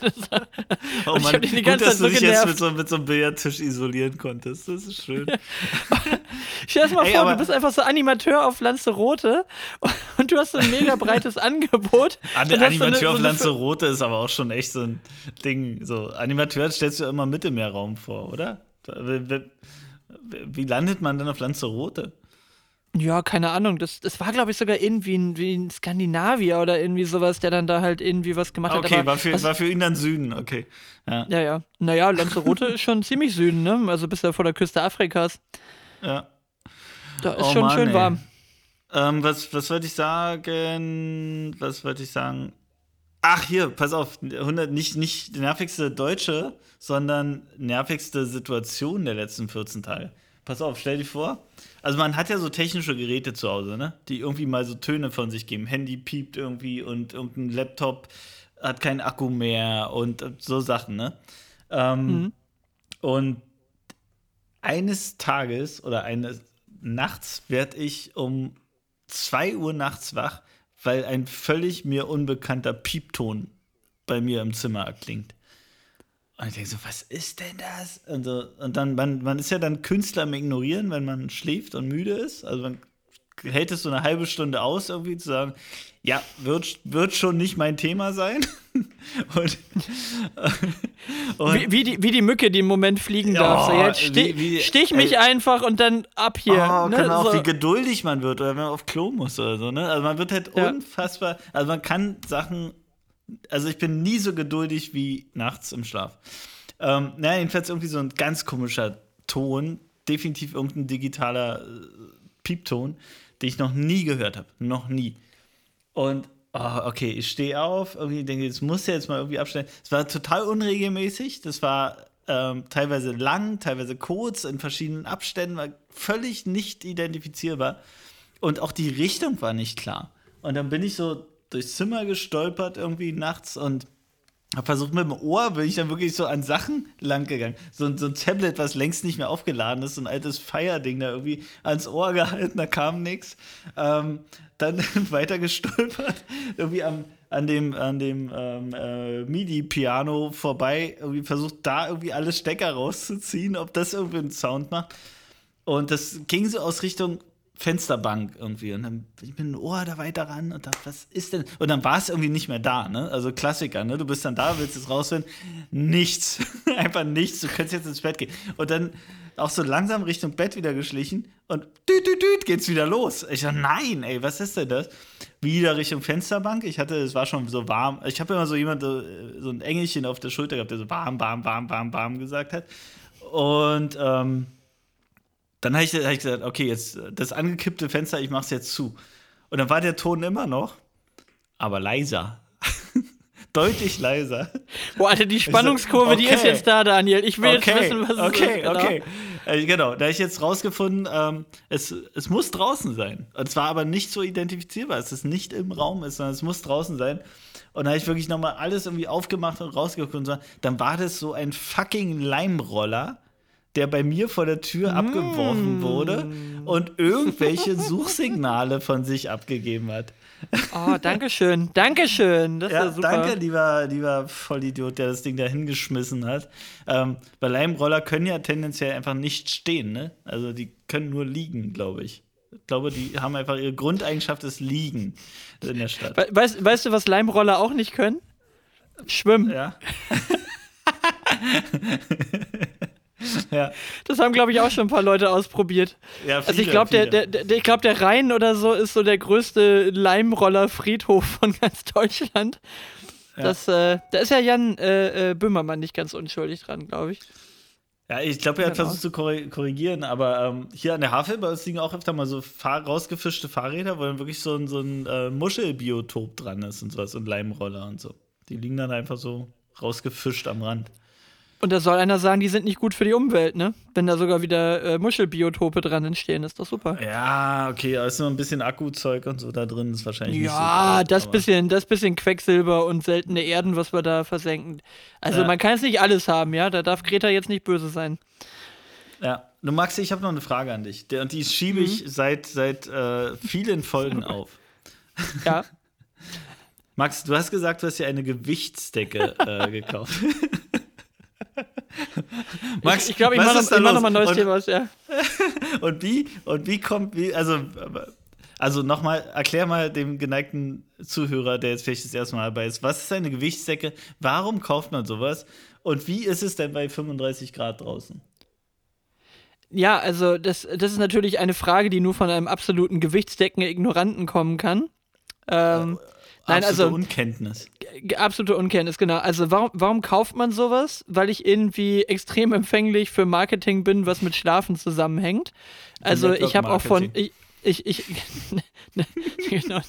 oh Mann, ich die ganze gut, Zeit dass du dich jetzt mit so, mit so einem Billardtisch isolieren konntest. Das ist schön. Stell dir mal Ey, vor, du bist einfach so Animateur auf Lanzarote und du hast so ein mega breites Angebot. An, Animateur so eine, so auf Lanzarote ist aber auch schon echt so ein Ding. So, Animateur stellst du immer immer Mittelmeerraum vor, oder? Wie landet man denn auf Lanzarote? Ja, keine Ahnung. Das, das war, glaube ich, sogar irgendwie in, wie in Skandinavier oder irgendwie sowas, der dann da halt irgendwie was gemacht okay, hat. Okay, war, für, war für ihn dann Süden, okay. Ja, ja. ja. Naja, Lanzarote ist schon ziemlich Süden, ne? Also bis ja vor der Küste Afrikas. Ja. Da ist oh, schon Mann, schön warm. Ähm, was was wollte ich sagen? Was wollte ich sagen? Ach, hier, pass auf, 100, nicht, nicht die nervigste Deutsche, sondern nervigste Situation der letzten 14 Tage. Pass auf, stell dir vor. Also man hat ja so technische Geräte zu Hause, ne? Die irgendwie mal so Töne von sich geben. Handy piept irgendwie und irgendein Laptop hat keinen Akku mehr und so Sachen, ne? Ähm, mhm. Und eines Tages oder eines nachts werde ich um 2 Uhr nachts wach weil ein völlig mir unbekannter Piepton bei mir im Zimmer erklingt. Und ich denke so, was ist denn das? Und, so, und dann, man, man ist ja dann Künstler am Ignorieren, wenn man schläft und müde ist. Also man hält es so eine halbe Stunde aus, irgendwie zu sagen, ja, wird, wird schon nicht mein Thema sein. und, und wie, wie, die, wie die Mücke, die im Moment fliegen ja, darf. So, jetzt stich, wie, wie, stich mich ey, einfach und dann ab hier. Oh, ne? Genau, so. wie geduldig man wird oder wenn man auf Klo muss oder so. Ne? Also man wird halt ja. unfassbar, also man kann Sachen, also ich bin nie so geduldig wie nachts im Schlaf. Ähm, naja, jedenfalls irgendwie so ein ganz komischer Ton, definitiv irgendein digitaler äh, Piepton, den ich noch nie gehört habe. Noch nie. Und oh, okay, ich stehe auf, irgendwie denke, jetzt muss ja jetzt mal irgendwie abstellen. Es war total unregelmäßig, das war ähm, teilweise lang, teilweise kurz, in verschiedenen Abständen, war völlig nicht identifizierbar. Und auch die Richtung war nicht klar. Und dann bin ich so durchs Zimmer gestolpert irgendwie nachts und habe versucht mit dem Ohr, bin ich dann wirklich so an Sachen lang gegangen. So, so ein Tablet, was längst nicht mehr aufgeladen ist, so ein altes Fire-Ding da irgendwie ans Ohr gehalten, da kam nichts. Ähm, dann weiter gestolpert, irgendwie am, an dem, an dem ähm, äh, MIDI-Piano vorbei, irgendwie versucht, da irgendwie alle Stecker rauszuziehen, ob das irgendwie einen Sound macht. Und das ging so aus Richtung Fensterbank irgendwie. Und dann bin ich mit dem Ohr da weiter ran und dachte, was ist denn? Und dann war es irgendwie nicht mehr da, ne? Also Klassiker, ne? Du bist dann da, willst es rausfinden. Nichts. Einfach nichts. Du könntest jetzt ins Bett gehen. Und dann auch so langsam Richtung Bett wieder geschlichen und düt, düt, düt, geht's wieder los. Ich dachte, nein, ey, was ist denn das? Wieder Richtung Fensterbank. Ich hatte, es war schon so warm. Ich habe immer so jemand, so, so ein Engelchen auf der Schulter gehabt, der so warm, warm, warm, warm, warm gesagt hat. Und ähm, dann habe ich, hab ich gesagt, okay, jetzt das angekippte Fenster, ich mache es jetzt zu. Und dann war der Ton immer noch, aber leiser. Deutlich leiser. Boah, Alter, die Spannungskurve, okay. die ist jetzt da, Daniel. Ich will okay. jetzt wissen, was es okay, ist. Okay, okay. Äh, genau, da habe ich jetzt rausgefunden, ähm, es, es muss draußen sein. Und zwar aber nicht so identifizierbar, dass es nicht im Raum ist, sondern es muss draußen sein. Und da habe ich wirklich nochmal alles irgendwie aufgemacht und rausgeguckt und so. Dann war das so ein fucking Leimroller der bei mir vor der Tür mm. abgeworfen wurde und irgendwelche Suchsignale von sich abgegeben hat. Oh, danke schön. Dankeschön. Das ja, super. Danke, lieber, lieber Vollidiot, der das Ding da hingeschmissen hat. Ähm, weil Leimroller können ja tendenziell einfach nicht stehen, ne? Also die können nur liegen, glaube ich. Ich glaube, die haben einfach ihre Grundeigenschaft des Liegen in der Stadt. Weißt, weißt du, was Leimroller auch nicht können? Schwimmen. Ja. Ja. Das haben, glaube ich, auch schon ein paar Leute ausprobiert. Ja, viele, also ich glaube, der, der, der, glaub, der Rhein oder so ist so der größte Leimroller-Friedhof von ganz Deutschland. Ja. Das, äh, da ist ja Jan äh, äh, Böhmermann nicht ganz unschuldig dran, glaube ich. Ja, ich glaube, er hat genau. versucht zu korrigieren, aber ähm, hier an der Havel bei uns liegen auch öfter mal so fahr rausgefischte Fahrräder, wo dann wirklich so ein, so ein äh, Muschelbiotop dran ist und sowas und Leimroller und so. Die liegen dann einfach so rausgefischt am Rand. Und da soll einer sagen, die sind nicht gut für die Umwelt, ne? Wenn da sogar wieder äh, Muschelbiotope dran entstehen, ist doch super. Ja, okay, da ist nur ein bisschen Akkuzeug und so da drin, ist wahrscheinlich ja, nicht so. Ja, das bisschen, das bisschen Quecksilber und seltene Erden, was wir da versenken. Also ja. man kann es nicht alles haben, ja? Da darf Greta jetzt nicht böse sein. Ja. Du Maxi, ich habe noch eine Frage an dich. Und die schiebe ich mhm. seit, seit äh, vielen Folgen auf. Ja. Max, du hast gesagt, du hast dir eine Gewichtsdecke äh, gekauft. Max, ich, ich glaube, ich mache noch, mach noch mal ein neues und, Thema. Ja. und wie, und wie kommt, wie, also, also nochmal, erklär mal dem geneigten Zuhörer, der jetzt vielleicht das erste Mal dabei ist, was ist eine Gewichtsdecke? Warum kauft man sowas? Und wie ist es denn bei 35 Grad draußen? Ja, also das, das ist natürlich eine Frage, die nur von einem absoluten Gewichtsdecken-Ignoranten kommen kann. Ähm, äh, Nein, absolute also Unkenntnis. Absolute Unkenntnis, genau. Also warum, warum kauft man sowas? Weil ich irgendwie extrem empfänglich für Marketing bin, was mit Schlafen zusammenhängt. Also ich habe auch von ich, ich, ich, genau.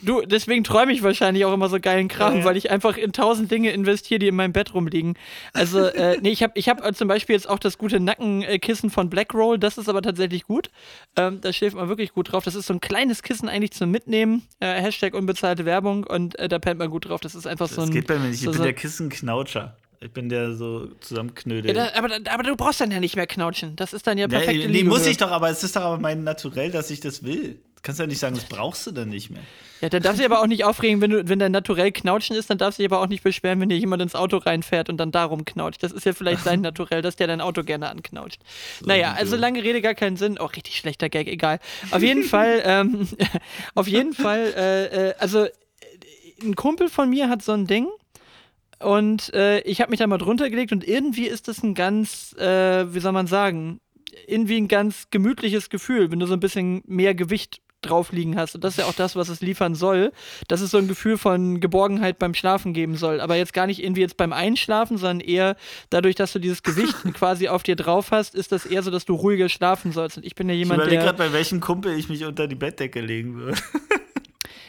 Du, deswegen träume ich wahrscheinlich auch immer so geilen Kram, ja, weil ich einfach in tausend Dinge investiere, die in meinem Bett rumliegen. Also, äh, nee, ich habe ich hab äh, zum Beispiel jetzt auch das gute Nackenkissen von Blackroll, das ist aber tatsächlich gut. Ähm, da schläft man wirklich gut drauf. Das ist so ein kleines Kissen eigentlich zum Mitnehmen. Äh, Hashtag unbezahlte Werbung und äh, da pennt man gut drauf. Das ist einfach so ein. Das geht bei mir nicht. So, ich bin der Kissenknautscher. Ich bin der so zusammenknödel. Ja, aber, aber du brauchst dann ja nicht mehr knautschen. Das ist dann ja perfekt. Ja, nee, muss ich doch, aber es ist doch aber mein Naturell, dass ich das will. Du kannst ja nicht sagen, das brauchst du dann nicht mehr. Ja, dann darfst du dich aber auch nicht aufregen, wenn, du, wenn dein Naturell Knautschen ist, dann darfst du dich aber auch nicht beschweren, wenn dir jemand ins Auto reinfährt und dann darum knautscht. Das ist ja vielleicht sein Naturell, dass der dein Auto gerne anknautscht. So naja, also lange Rede, gar keinen Sinn. Oh, richtig schlechter Gag, egal. Auf jeden Fall, ähm, auf jeden Fall, äh, äh, also ein Kumpel von mir hat so ein Ding, und äh, ich habe mich da mal drunter gelegt und irgendwie ist das ein ganz, äh, wie soll man sagen, irgendwie ein ganz gemütliches Gefühl, wenn du so ein bisschen mehr Gewicht drauf liegen hast. Und das ist ja auch das, was es liefern soll, dass es so ein Gefühl von Geborgenheit beim Schlafen geben soll. Aber jetzt gar nicht irgendwie jetzt beim Einschlafen, sondern eher dadurch, dass du dieses Gewicht quasi auf dir drauf hast, ist das eher so, dass du ruhiger schlafen sollst. Und ich bin ja jemand, ich der. Ich überlege gerade, bei welchem Kumpel ich mich unter die Bettdecke legen würde.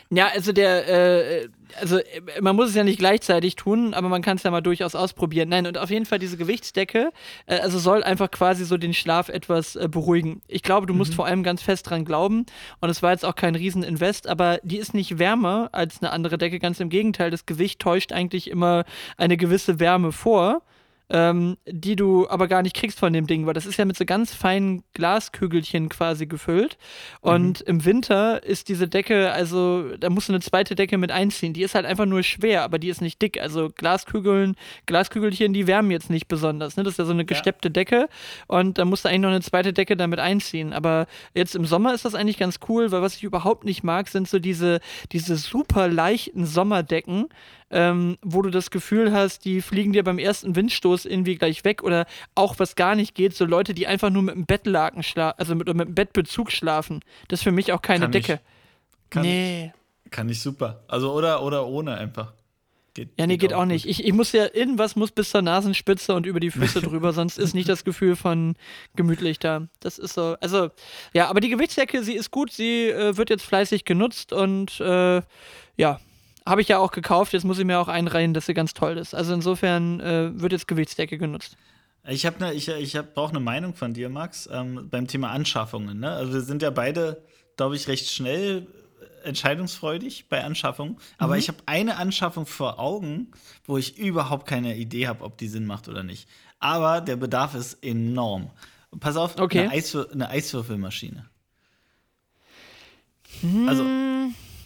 Ja, also der, äh, also äh, man muss es ja nicht gleichzeitig tun, aber man kann es ja mal durchaus ausprobieren. Nein, und auf jeden Fall diese Gewichtsdecke, äh, also soll einfach quasi so den Schlaf etwas äh, beruhigen. Ich glaube, du musst mhm. vor allem ganz fest dran glauben und es war jetzt auch kein Rieseninvest, aber die ist nicht wärmer als eine andere Decke, ganz im Gegenteil, das Gewicht täuscht eigentlich immer eine gewisse Wärme vor. Ähm, die du aber gar nicht kriegst von dem Ding, weil das ist ja mit so ganz feinen Glaskügelchen quasi gefüllt. Und mhm. im Winter ist diese Decke, also da musst du eine zweite Decke mit einziehen. Die ist halt einfach nur schwer, aber die ist nicht dick. Also Glaskügeln, Glaskügelchen, die wärmen jetzt nicht besonders. Ne? Das ist ja so eine gesteppte ja. Decke und da musst du eigentlich noch eine zweite Decke damit einziehen. Aber jetzt im Sommer ist das eigentlich ganz cool, weil was ich überhaupt nicht mag, sind so diese, diese super leichten Sommerdecken ähm, wo du das Gefühl hast, die fliegen dir beim ersten Windstoß irgendwie gleich weg oder auch was gar nicht geht, so Leute, die einfach nur mit dem Bettlaken schlafen, also mit, mit dem Bettbezug schlafen. Das ist für mich auch keine kann Decke. Ich, kann nee. Ich, kann ich super. Also oder, oder ohne einfach. Geht, ja, nee, geht, geht auch, auch nicht. Ich, ich muss ja, irgendwas muss bis zur Nasenspitze und über die Füße drüber, sonst ist nicht das Gefühl von gemütlich da. Das ist so, also, ja, aber die Gewichtsdecke, sie ist gut, sie äh, wird jetzt fleißig genutzt und äh, ja, habe ich ja auch gekauft, jetzt muss ich mir auch einreihen, dass sie ganz toll ist. Also insofern äh, wird jetzt Gewichtsdecke genutzt. Ich habe ne, ich, ich hab, brauche eine Meinung von dir, Max, ähm, beim Thema Anschaffungen. Ne? Also wir sind ja beide, glaube ich, recht schnell entscheidungsfreudig bei Anschaffungen. Aber mhm. ich habe eine Anschaffung vor Augen, wo ich überhaupt keine Idee habe, ob die Sinn macht oder nicht. Aber der Bedarf ist enorm. Pass auf, okay. eine, Eiswür eine Eiswürfelmaschine. Hm. Also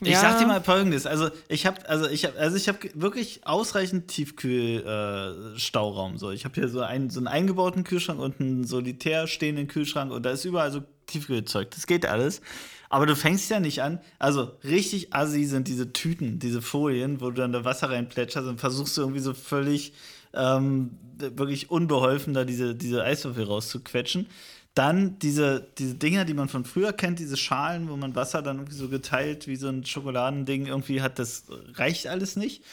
ich ja. sag dir mal folgendes, also ich habe also ich habe also ich habe wirklich ausreichend Tiefkühlstauraum äh, so. Ich habe hier so einen so einen eingebauten Kühlschrank und einen solitär stehenden Kühlschrank und da ist überall so Tiefkühlzeug. Das geht alles. Aber du fängst ja nicht an. Also richtig assi sind diese Tüten, diese Folien, wo du dann da Wasser reinplätscherst und versuchst du irgendwie so völlig ähm, wirklich unbeholfen da diese, diese Eiswürfel rauszuquetschen. Dann diese, diese Dinger, die man von früher kennt, diese Schalen, wo man Wasser dann irgendwie so geteilt wie so ein Schokoladending irgendwie hat, das reicht alles nicht.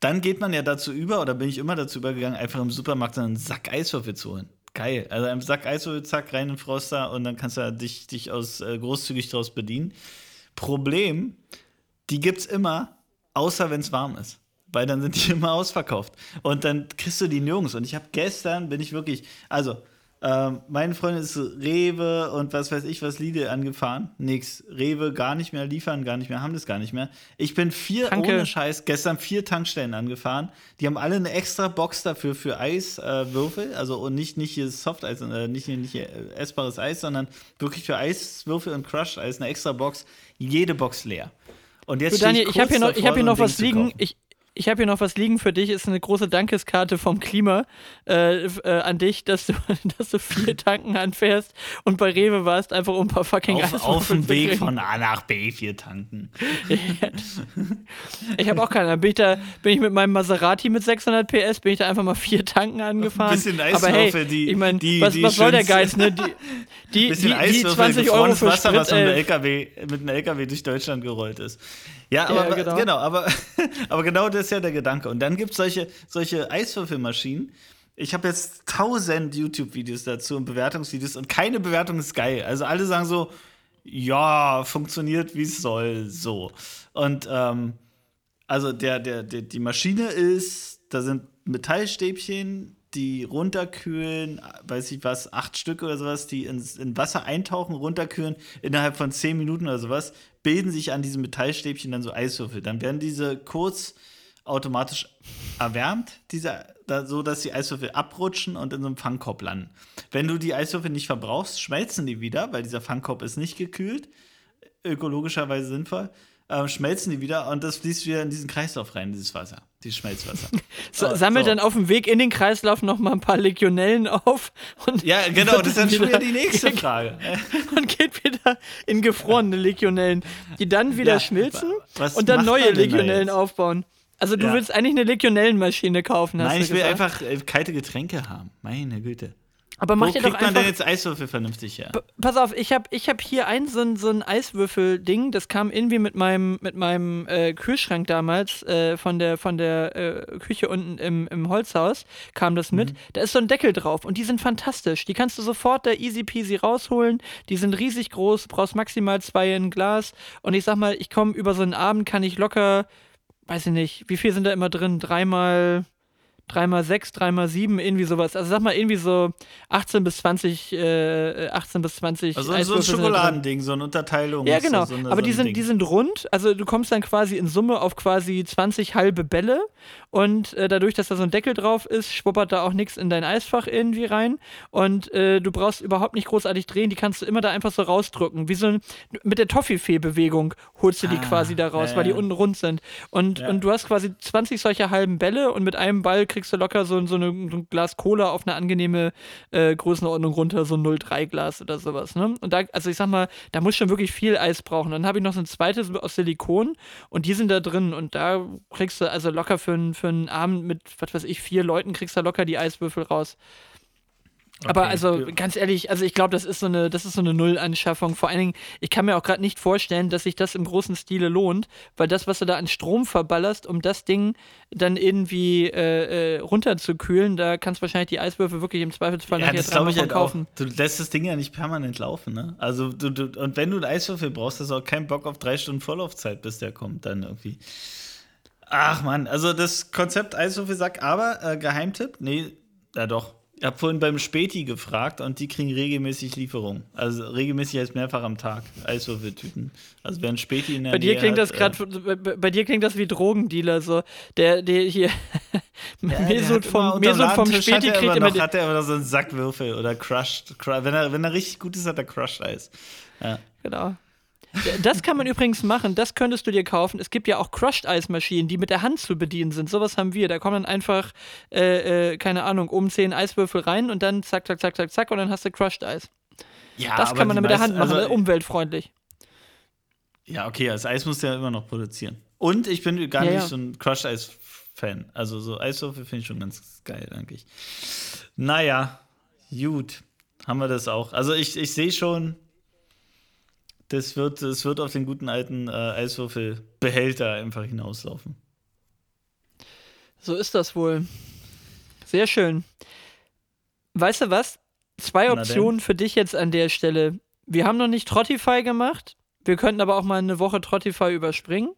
Dann geht man ja dazu über, oder bin ich immer dazu übergegangen, einfach im Supermarkt einen Sack Eiswürfel zu holen. Geil. Also einen Sack Eiswürfel, zack, rein in den Froster und dann kannst du dich, dich aus, äh, großzügig daraus bedienen. Problem, die gibt's immer, außer wenn es warm ist weil dann sind die immer ausverkauft. Und dann kriegst du die nirgends. Und ich habe gestern, bin ich wirklich, also ähm, meine Freundin ist Rewe und was weiß ich was Lidl angefahren. Nix. Rewe gar nicht mehr liefern, gar nicht mehr, haben das gar nicht mehr. Ich bin vier, Danke. ohne Scheiß, gestern vier Tankstellen angefahren. Die haben alle eine extra Box dafür für Eiswürfel. Äh, also und nicht, nicht hier Softeis, äh, nicht, nicht hier essbares Eis, sondern wirklich für Eiswürfel und Crushed Eis eine extra Box. Jede Box leer. Und jetzt du, Daniel, ich, ich habe hier noch, ich hab hier noch was liegen. Ich, ich habe hier noch was liegen für dich. Ist eine große Dankeskarte vom Klima äh, äh, an dich, dass du, dass du vier Tanken anfährst und bei Rewe warst, einfach um ein paar fucking Auf, auf dem Weg von A nach B vier tanken. ich habe auch keine. Bin ich, da, bin ich mit meinem Maserati mit 600 PS, bin ich da einfach mal vier Tanken angefahren. Ein bisschen Eiswürfel, hey, die. Ich meine, was, was soll der Geiz, ne? Die, die, bisschen die, die 20 Euro für Wasser, Sprit, was mit, LKW, mit einem LKW durch Deutschland gerollt ist. Ja, aber ja, genau. genau, aber, aber genau das ist ja der Gedanke. Und dann gibt es solche, solche Eiswürfelmaschinen. Ich habe jetzt tausend YouTube-Videos dazu und Bewertungsvideos und keine Bewertung ist geil. Also alle sagen so, ja, funktioniert wie es soll, so. Und ähm, also der, der, der, die Maschine ist, da sind Metallstäbchen, die runterkühlen, weiß ich was, acht Stück oder sowas, die ins, in Wasser eintauchen, runterkühlen, innerhalb von zehn Minuten oder sowas, bilden sich an diesem Metallstäbchen dann so Eiswürfel. Dann werden diese kurz automatisch erwärmt, diese, da, so dass die Eiswürfel abrutschen und in so einem Fangkorb landen. Wenn du die Eiswürfel nicht verbrauchst, schmelzen die wieder, weil dieser Fangkorb ist nicht gekühlt, ökologischerweise sinnvoll ähm, schmelzen die wieder und das fließt wieder in diesen Kreislauf rein, dieses Wasser, dieses Schmelzwasser. so, sammelt so. dann auf dem Weg in den Kreislauf noch mal ein paar Legionellen auf. Und ja, genau, das ist dann schon wieder die nächste Frage. und geht wieder in gefrorene Legionellen, die dann wieder ja, schmilzen und dann neue Legionellen da aufbauen. Also du ja. willst eigentlich eine Legionellenmaschine kaufen, hast Nein, ich will einfach äh, kalte Getränke haben. Meine Güte. Aber mach Wo dir doch kriegt man denn jetzt Eiswürfel vernünftig her? Pass auf, ich habe ich hab hier ein so ein, so ein Eiswürfel-Ding, das kam irgendwie mit meinem, mit meinem äh, Kühlschrank damals äh, von der, von der äh, Küche unten im, im Holzhaus, kam das mit. Mhm. Da ist so ein Deckel drauf und die sind fantastisch. Die kannst du sofort da easy peasy rausholen. Die sind riesig groß, brauchst maximal zwei in Glas. Und ich sag mal, ich komme über so einen Abend, kann ich locker, weiß ich nicht, wie viel sind da immer drin? Dreimal 3x6, 3x7, irgendwie sowas. Also sag mal irgendwie so 18 bis 20, äh, 18 bis 20 Also so ein Schokoladending, so eine Unterteilung. Ja, genau. So, so eine, Aber so die, sind, die sind rund. Also du kommst dann quasi in Summe auf quasi 20 halbe Bälle. Und äh, dadurch, dass da so ein Deckel drauf ist, schwuppert da auch nichts in dein Eisfach irgendwie rein. Und äh, du brauchst überhaupt nicht großartig drehen. Die kannst du immer da einfach so rausdrücken. Wie so ein, mit der Toffifee-Bewegung holst du die ah, quasi da raus, weil die unten rund sind. Und, ja. und du hast quasi 20 solcher halben Bälle und mit einem Ball kriegst du locker so, so, eine, so ein Glas Cola auf eine angenehme äh, Größenordnung runter, so ein 0,3-Glas oder sowas. Ne? Und da, also ich sag mal, da muss schon wirklich viel Eis brauchen. Dann habe ich noch so ein zweites aus Silikon und die sind da drin und da kriegst du also locker für, für einen Abend mit, was weiß ich, vier Leuten kriegst du locker die Eiswürfel raus. Aber also ganz ehrlich, also ich glaube, das ist so eine, das ist so eine Nullanschaffung. Vor allen Dingen, ich kann mir auch gerade nicht vorstellen, dass sich das im großen Stile lohnt, weil das, was du da an Strom verballerst, um das Ding dann irgendwie äh, äh, runterzukühlen, da kannst du wahrscheinlich die Eiswürfel wirklich im Zweifelsfall ja, nachher dreimal ich halt kaufen. Auch. Du lässt das Ding ja nicht permanent laufen, ne? Also du, du, und wenn du einen Eiswürfel brauchst, hast du auch keinen Bock auf drei Stunden Vorlaufzeit, bis der kommt dann irgendwie. Ach man, also das Konzept Eiswürfelsack, aber äh, Geheimtipp? Nee, ja doch ich habe vorhin beim Späti gefragt und die kriegen regelmäßig Lieferungen. Also regelmäßig als mehrfach am Tag Eiswürfeltüten. Also ein Späti in der bei dir Nähe klingt hat, das gerade äh, bei, bei, dir klingt das wie Drogendealer so. Der der hier ja, Mesut vom Mesut vom Späti kriegt immer noch, hat er immer so einen Sackwürfel oder Crushed. Wenn er wenn er richtig gut ist, hat er Crushed Eis. Ja. Genau. Das kann man übrigens machen, das könntest du dir kaufen. Es gibt ja auch Crushed-Eismaschinen, die mit der Hand zu bedienen sind. Sowas haben wir. Da kommen dann einfach, äh, äh, keine Ahnung, um zehn Eiswürfel rein und dann zack, zack, zack, zack, zack und dann hast du Crushed-Eis. Ja, das kann man dann mit der Hand machen, also, umweltfreundlich. Ja, okay, das Eis musst du ja immer noch produzieren. Und ich bin gar ja, nicht ja. so ein Crushed-Eis-Fan. Also so Eiswürfel finde ich schon ganz geil eigentlich. Naja, gut. Haben wir das auch. Also ich, ich sehe schon, das wird, das wird auf den guten alten äh, Eiswürfelbehälter einfach hinauslaufen. So ist das wohl. Sehr schön. Weißt du was? Zwei Optionen für dich jetzt an der Stelle. Wir haben noch nicht Trottify gemacht. Wir könnten aber auch mal eine Woche Trottify überspringen.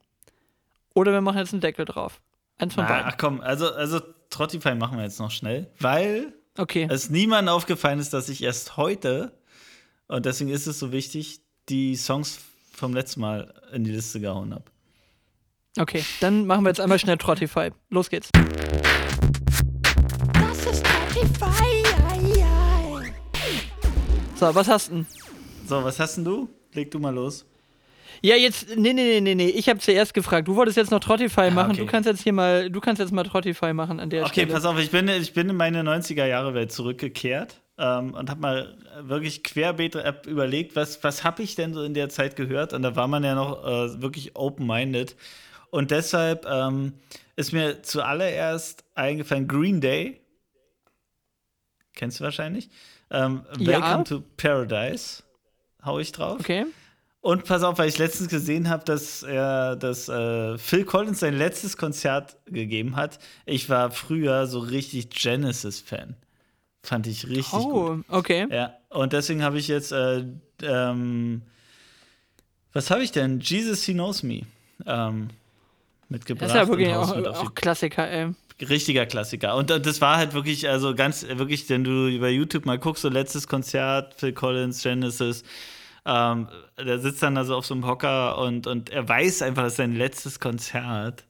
Oder wir machen jetzt einen Deckel drauf. Eins von ah, beiden. Ach komm, also, also Trottify machen wir jetzt noch schnell, weil okay. es niemandem aufgefallen ist, dass ich erst heute, und deswegen ist es so wichtig, die Songs vom letzten Mal in die Liste gehauen habe. Okay, dann machen wir jetzt einmal schnell Trottify. Los geht's. Das ist Trottify. So, was hast du? So, was hast denn du? Leg du mal los. Ja, jetzt, nee, nee, nee, nee, ich habe zuerst gefragt. Du wolltest jetzt noch Trottify machen. Okay. Du kannst jetzt hier mal, du kannst jetzt mal Trottify machen an der okay, Stelle. Okay, pass auf, ich bin, ich bin in meine 90er-Jahre-Welt zurückgekehrt ähm, und habe mal wirklich querbeet überlegt, was, was habe ich denn so in der Zeit gehört? Und da war man ja noch äh, wirklich open-minded. Und deshalb ähm, ist mir zuallererst eingefallen Green Day. Kennst du wahrscheinlich? Ähm, ja. Welcome to Paradise. Hau ich drauf. Okay. Und pass auf, weil ich letztens gesehen habe, dass er, dass äh, Phil Collins sein letztes Konzert gegeben hat. Ich war früher so richtig Genesis-Fan. Fand ich richtig oh, gut. okay. Ja, und deswegen habe ich jetzt, äh, ähm, was habe ich denn? Jesus, He Knows Me ähm, mitgebracht. Das ist ja wirklich auch, auch Klassiker, ey. Richtiger Klassiker. Und das war halt wirklich, also ganz, wirklich, wenn du über YouTube mal guckst, so letztes Konzert, Phil Collins, Genesis, ähm, der sitzt dann also auf so einem Hocker und, und er weiß einfach, das ist sein letztes Konzert.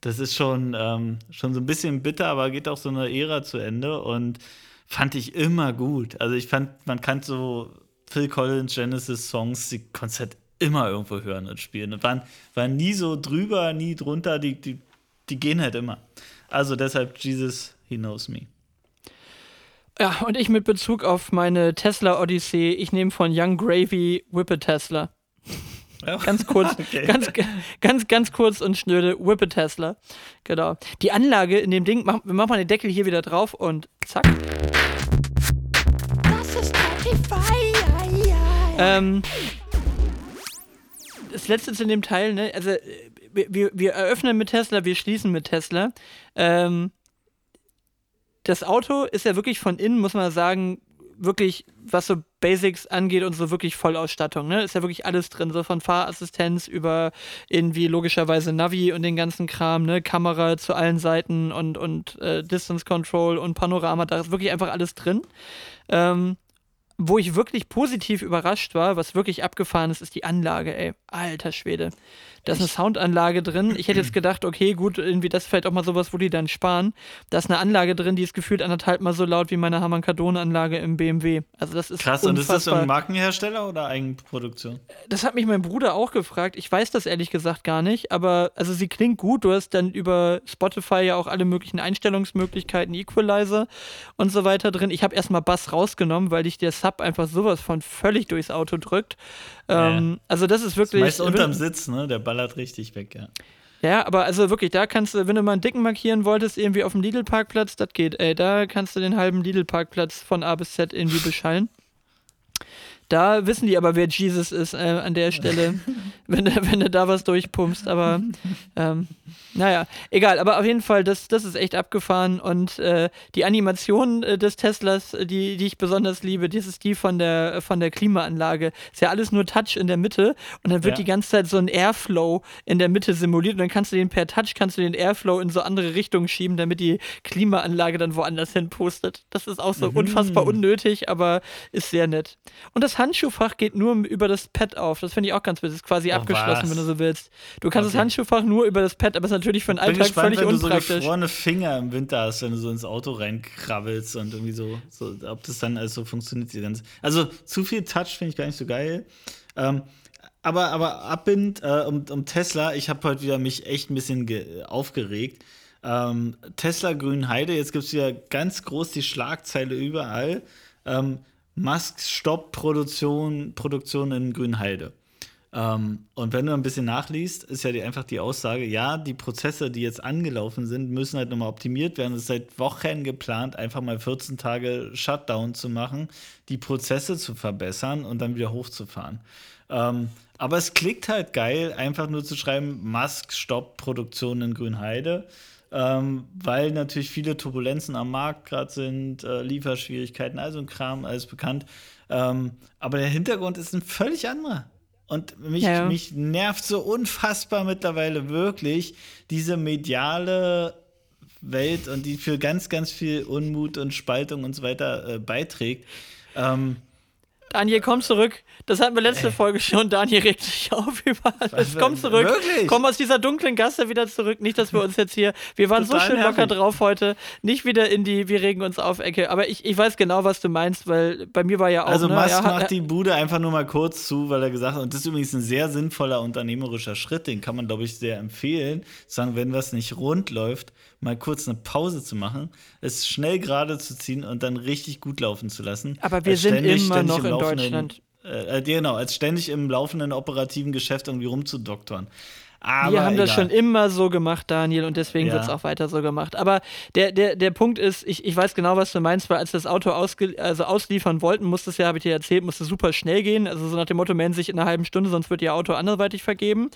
Das ist schon, ähm, schon so ein bisschen bitter, aber geht auch so eine Ära zu Ende und fand ich immer gut. Also ich fand, man kann so Phil Collins Genesis Songs, die konntest halt immer irgendwo hören und spielen. Und waren, waren nie so drüber, nie drunter, die, die, die gehen halt immer. Also deshalb Jesus, He Knows Me. Ja, und ich mit Bezug auf meine Tesla Odyssee, ich nehme von Young Gravy Whippet Tesla. Ganz kurz, okay. ganz, ganz, ganz kurz und schnöde Whippet Tesla. Genau. Die Anlage in dem Ding, mach, wir machen mal den Deckel hier wieder drauf und zack. Ähm, das letzte zu dem Teil, ne? Also, wir, wir eröffnen mit Tesla, wir schließen mit Tesla. Ähm, das Auto ist ja wirklich von innen, muss man sagen, wirklich, was so Basics angeht und so wirklich Vollausstattung, ne? Ist ja wirklich alles drin, so von Fahrassistenz über irgendwie logischerweise Navi und den ganzen Kram, ne? Kamera zu allen Seiten und, und äh, Distance Control und Panorama, da ist wirklich einfach alles drin. Ähm, wo ich wirklich positiv überrascht war, was wirklich abgefahren ist, ist die Anlage, ey. Alter Schwede. Da ist eine Soundanlage drin. Ich hätte jetzt gedacht, okay, gut, irgendwie das ist vielleicht auch mal sowas, wo die dann sparen. Da ist eine Anlage drin, die ist gefühlt anderthalb Mal so laut wie meine Harman Kardon-Anlage im BMW. Also das ist Krass, unfassbar. und ist das ein Markenhersteller oder Eigenproduktion? Das hat mich mein Bruder auch gefragt. Ich weiß das ehrlich gesagt gar nicht, aber also sie klingt gut. Du hast dann über Spotify ja auch alle möglichen Einstellungsmöglichkeiten, Equalizer und so weiter drin. Ich habe erstmal Bass rausgenommen, weil dich der Sub einfach sowas von völlig durchs Auto drückt. Ähm. Also das ist wirklich. Meist unterm Sitz, ne? Der ballert richtig weg, ja. Ja, aber also wirklich, da kannst du, wenn du mal einen dicken markieren wolltest, irgendwie auf dem Lidl-Parkplatz, das geht, ey. Da kannst du den halben Lidl-Parkplatz von A bis Z irgendwie beschallen. Da wissen die aber, wer Jesus ist äh, an der Stelle, wenn, du- wenn du da was durchpumpst. Aber ähm, naja, egal. Aber auf jeden Fall, das, das ist echt abgefahren. Und äh, die Animation äh, des Teslas, äh, die, die ich besonders liebe, das ist die von der, von der Klimaanlage. Ist ja alles nur Touch in der Mitte und dann wird Ja. die ganze Zeit so ein Airflow in der Mitte simuliert und dann kannst du den per Touch, kannst du den Airflow in so andere Richtungen schieben, damit die Klimaanlage dann woanders hin pustet. Das ist auch so Mhm. unfassbar unnötig, aber ist sehr nett. Und das Handschuhfach geht nur über das Pad auf. Das finde ich auch ganz witzig. Ist quasi Oh, abgeschlossen, was? wenn du so willst. Du kannst Okay. das Handschuhfach nur über das Pad, aber ist natürlich für den Bin Alltag gespannt, völlig wenn du so unpraktisch. gefrorene Finger im Winter hast, wenn du so ins Auto reinkrabbelst und irgendwie so, so ob das dann alles so funktioniert. Die ganze. Also zu viel Touch finde ich gar nicht so geil. Ähm, aber, aber abbind äh, um, um Tesla, ich habe heute wieder mich echt ein bisschen ge- aufgeregt. Ähm, Tesla Grünheide, jetzt gibt es wieder ganz groß die Schlagzeile überall. Ähm, Musk stoppt Produktion, Produktion in Grünheide. Ähm, und wenn du ein bisschen nachliest, ist ja die, einfach die Aussage, ja, die Prozesse, die jetzt angelaufen sind, müssen halt nochmal optimiert werden. Es ist seit Wochen geplant, einfach mal 14 Tage Shutdown zu machen, die Prozesse zu verbessern und dann wieder hochzufahren. Ähm, aber es klickt halt geil, einfach nur zu schreiben, Musk stoppt Produktion in Grünheide. Ähm, weil natürlich viele Turbulenzen am Markt gerade sind, äh, Lieferschwierigkeiten, also ein Kram, alles bekannt. Ähm, aber der Hintergrund ist ein völlig anderer. Und mich, Ja. mich nervt so unfassbar mittlerweile wirklich diese mediale Welt und die für ganz, ganz viel Unmut und Spaltung und so weiter äh, beiträgt. Ähm, Daniel, komm zurück. Das hatten wir letzte Folge schon. Daniel regt sich auf über alles. Komm zurück. wirklich? Komm aus dieser dunklen Gasse wieder zurück. Nicht, dass wir uns jetzt hier. Wir waren so Total schön locker nervig. drauf heute. Nicht wieder in die Wir regen uns auf Ecke. Aber ich, ich weiß genau, was du meinst, weil bei mir war ja auch. Also ne, Musk hat- macht die Bude einfach nur mal kurz zu, weil er gesagt hat, und das ist übrigens ein sehr sinnvoller unternehmerischer Schritt, den kann man, glaube ich, sehr empfehlen, sagen, wenn was nicht rund läuft, mal kurz eine Pause zu machen, es schnell gerade zu ziehen und dann richtig gut laufen zu lassen. Aber wir sind ständig- immer ständig noch im in laufenden- Deutschland. Äh, äh, genau, als ständig im laufenden operativen Geschäft irgendwie rumzudoktern. Aber wir haben das egal. schon immer so gemacht, Daniel, und deswegen Ja. wird es auch weiter so gemacht. Aber der, der, der Punkt ist, ich, ich weiß genau, was du meinst, weil als wir das Auto ausge also ausliefern wollten, musste es ja, habe ich dir erzählt, musste super schnell gehen. Also so nach dem Motto, melden sich in einer halben Stunde, sonst wird ihr Auto anderweitig vergeben.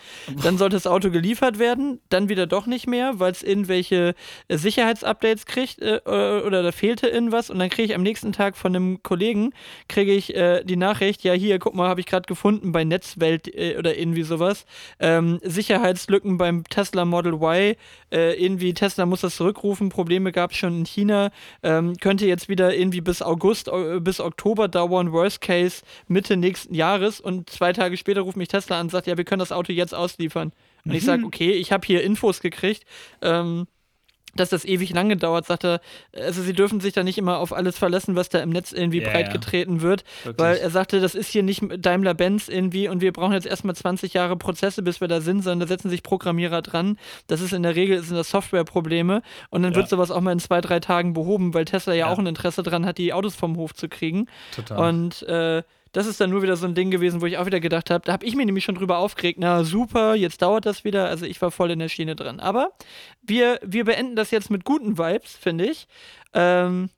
Dann sollte das Auto geliefert werden, dann wieder doch nicht mehr, weil es irgendwelche Sicherheitsupdates kriegt äh, äh, oder da fehlte irgendwas. Und dann kriege ich am nächsten Tag von einem Kollegen, kriege ich äh, die Nachricht, ja hier, guck mal, habe ich gerade gefunden bei Netzwelt äh, oder irgendwie sowas. Ähm, Sicherheitslücken beim Tesla Model Y. Äh, irgendwie Tesla muss das zurückrufen. Probleme gab es schon in China. Ähm, könnte jetzt wieder irgendwie bis August, äh, bis Oktober dauern. Worst Case Mitte nächsten Jahres. Und zwei Tage später ruft mich Tesla an und sagt, ja, wir können das Auto jetzt ausliefern. Und ich sage, okay, ich habe hier Infos gekriegt. Ähm, dass das ewig lange dauert, sagt er, also sie dürfen sich da nicht immer auf alles verlassen, was da im Netz irgendwie ja. breitgetreten wird, Wirklich. weil er sagte, das ist hier nicht Daimler-Benz irgendwie und wir brauchen jetzt erstmal 20 Jahre Prozesse, bis wir da sind, sondern da setzen sich Programmierer dran. Das ist in der Regel sind das Softwareprobleme und dann Ja. wird sowas auch mal in zwei, drei Tagen behoben, weil Tesla ja, Ja. auch ein Interesse dran hat, die Autos vom Hof zu kriegen. Total. Und äh, das ist dann nur wieder so ein Ding gewesen, wo ich auch wieder gedacht habe, da habe ich mir nämlich schon drüber aufgeregt, na super, jetzt dauert das wieder. Also ich war voll in der Schiene drin. Aber wir, wir beenden das jetzt mit guten Vibes, finde ich. Ähm,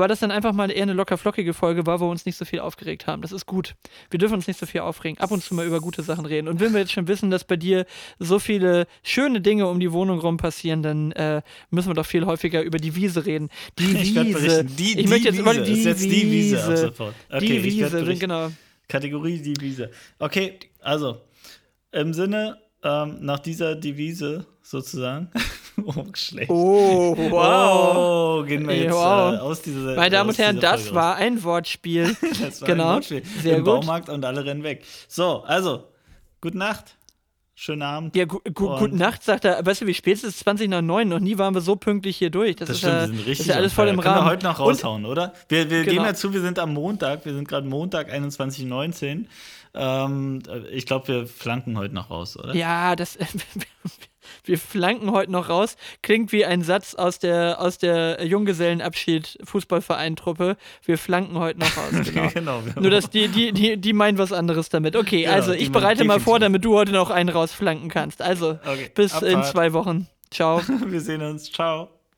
weil das dann einfach mal eher eine locker flockige Folge war, wo wir uns nicht so viel aufgeregt haben. Das ist gut. Wir dürfen uns nicht so viel aufregen. Ab und zu mal über gute Sachen reden. Und wenn wir jetzt schon wissen, dass bei dir so viele schöne Dinge um die Wohnung rum passieren, dann äh, müssen wir doch viel häufiger über die Wiese reden. Die Ich Wiese. Die- ich die möchte jetzt Wiese. immer die Ist jetzt die Wiese ab Wiese. sofort. Okay, die Wiese, genau. Kategorie Devise. Okay, also im Sinne ähm, nach dieser Devise sozusagen. oh, schlecht. Oh, wow. Oh, gehen wir jetzt Wow. äh, aus dieser. Meine Damen aus und Herren, das Folge war ein Wortspiel. Das war genau. ein Wortspiel. Sehr Im gut. Baumarkt und alle rennen weg. So, also, gute Nacht. Schönen Abend. Ja, gu gu Und- gute Nacht, sagt er. Weißt du, wie spät es ist? 20 nach 9. Noch nie waren wir so pünktlich hier durch. Das, Das ist, stimmt, ja, wir sind das richtig ist ja alles voll im Können Rahmen. wir heute noch Und- raushauen, oder? Wir, wir Genau. geben dazu, wir sind am Montag, wir sind gerade Montag 21.19 ähm, Ich glaube, wir flanken heute noch raus, oder? Ja, das. Wir flanken heute noch raus. Klingt wie ein Satz aus der, aus der Junggesellenabschied-Fußballvereintruppe. Wir flanken heute noch raus. Genau. genau. wir- Nur, dass die, die, die, die meinen was anderes damit. Okay, Genau, also ich bereite mal vor, damit du heute noch einen rausflanken kannst. Also, Okay, bis in Abfahrt. zwei Wochen. Ciao. Wir sehen uns. Ciao.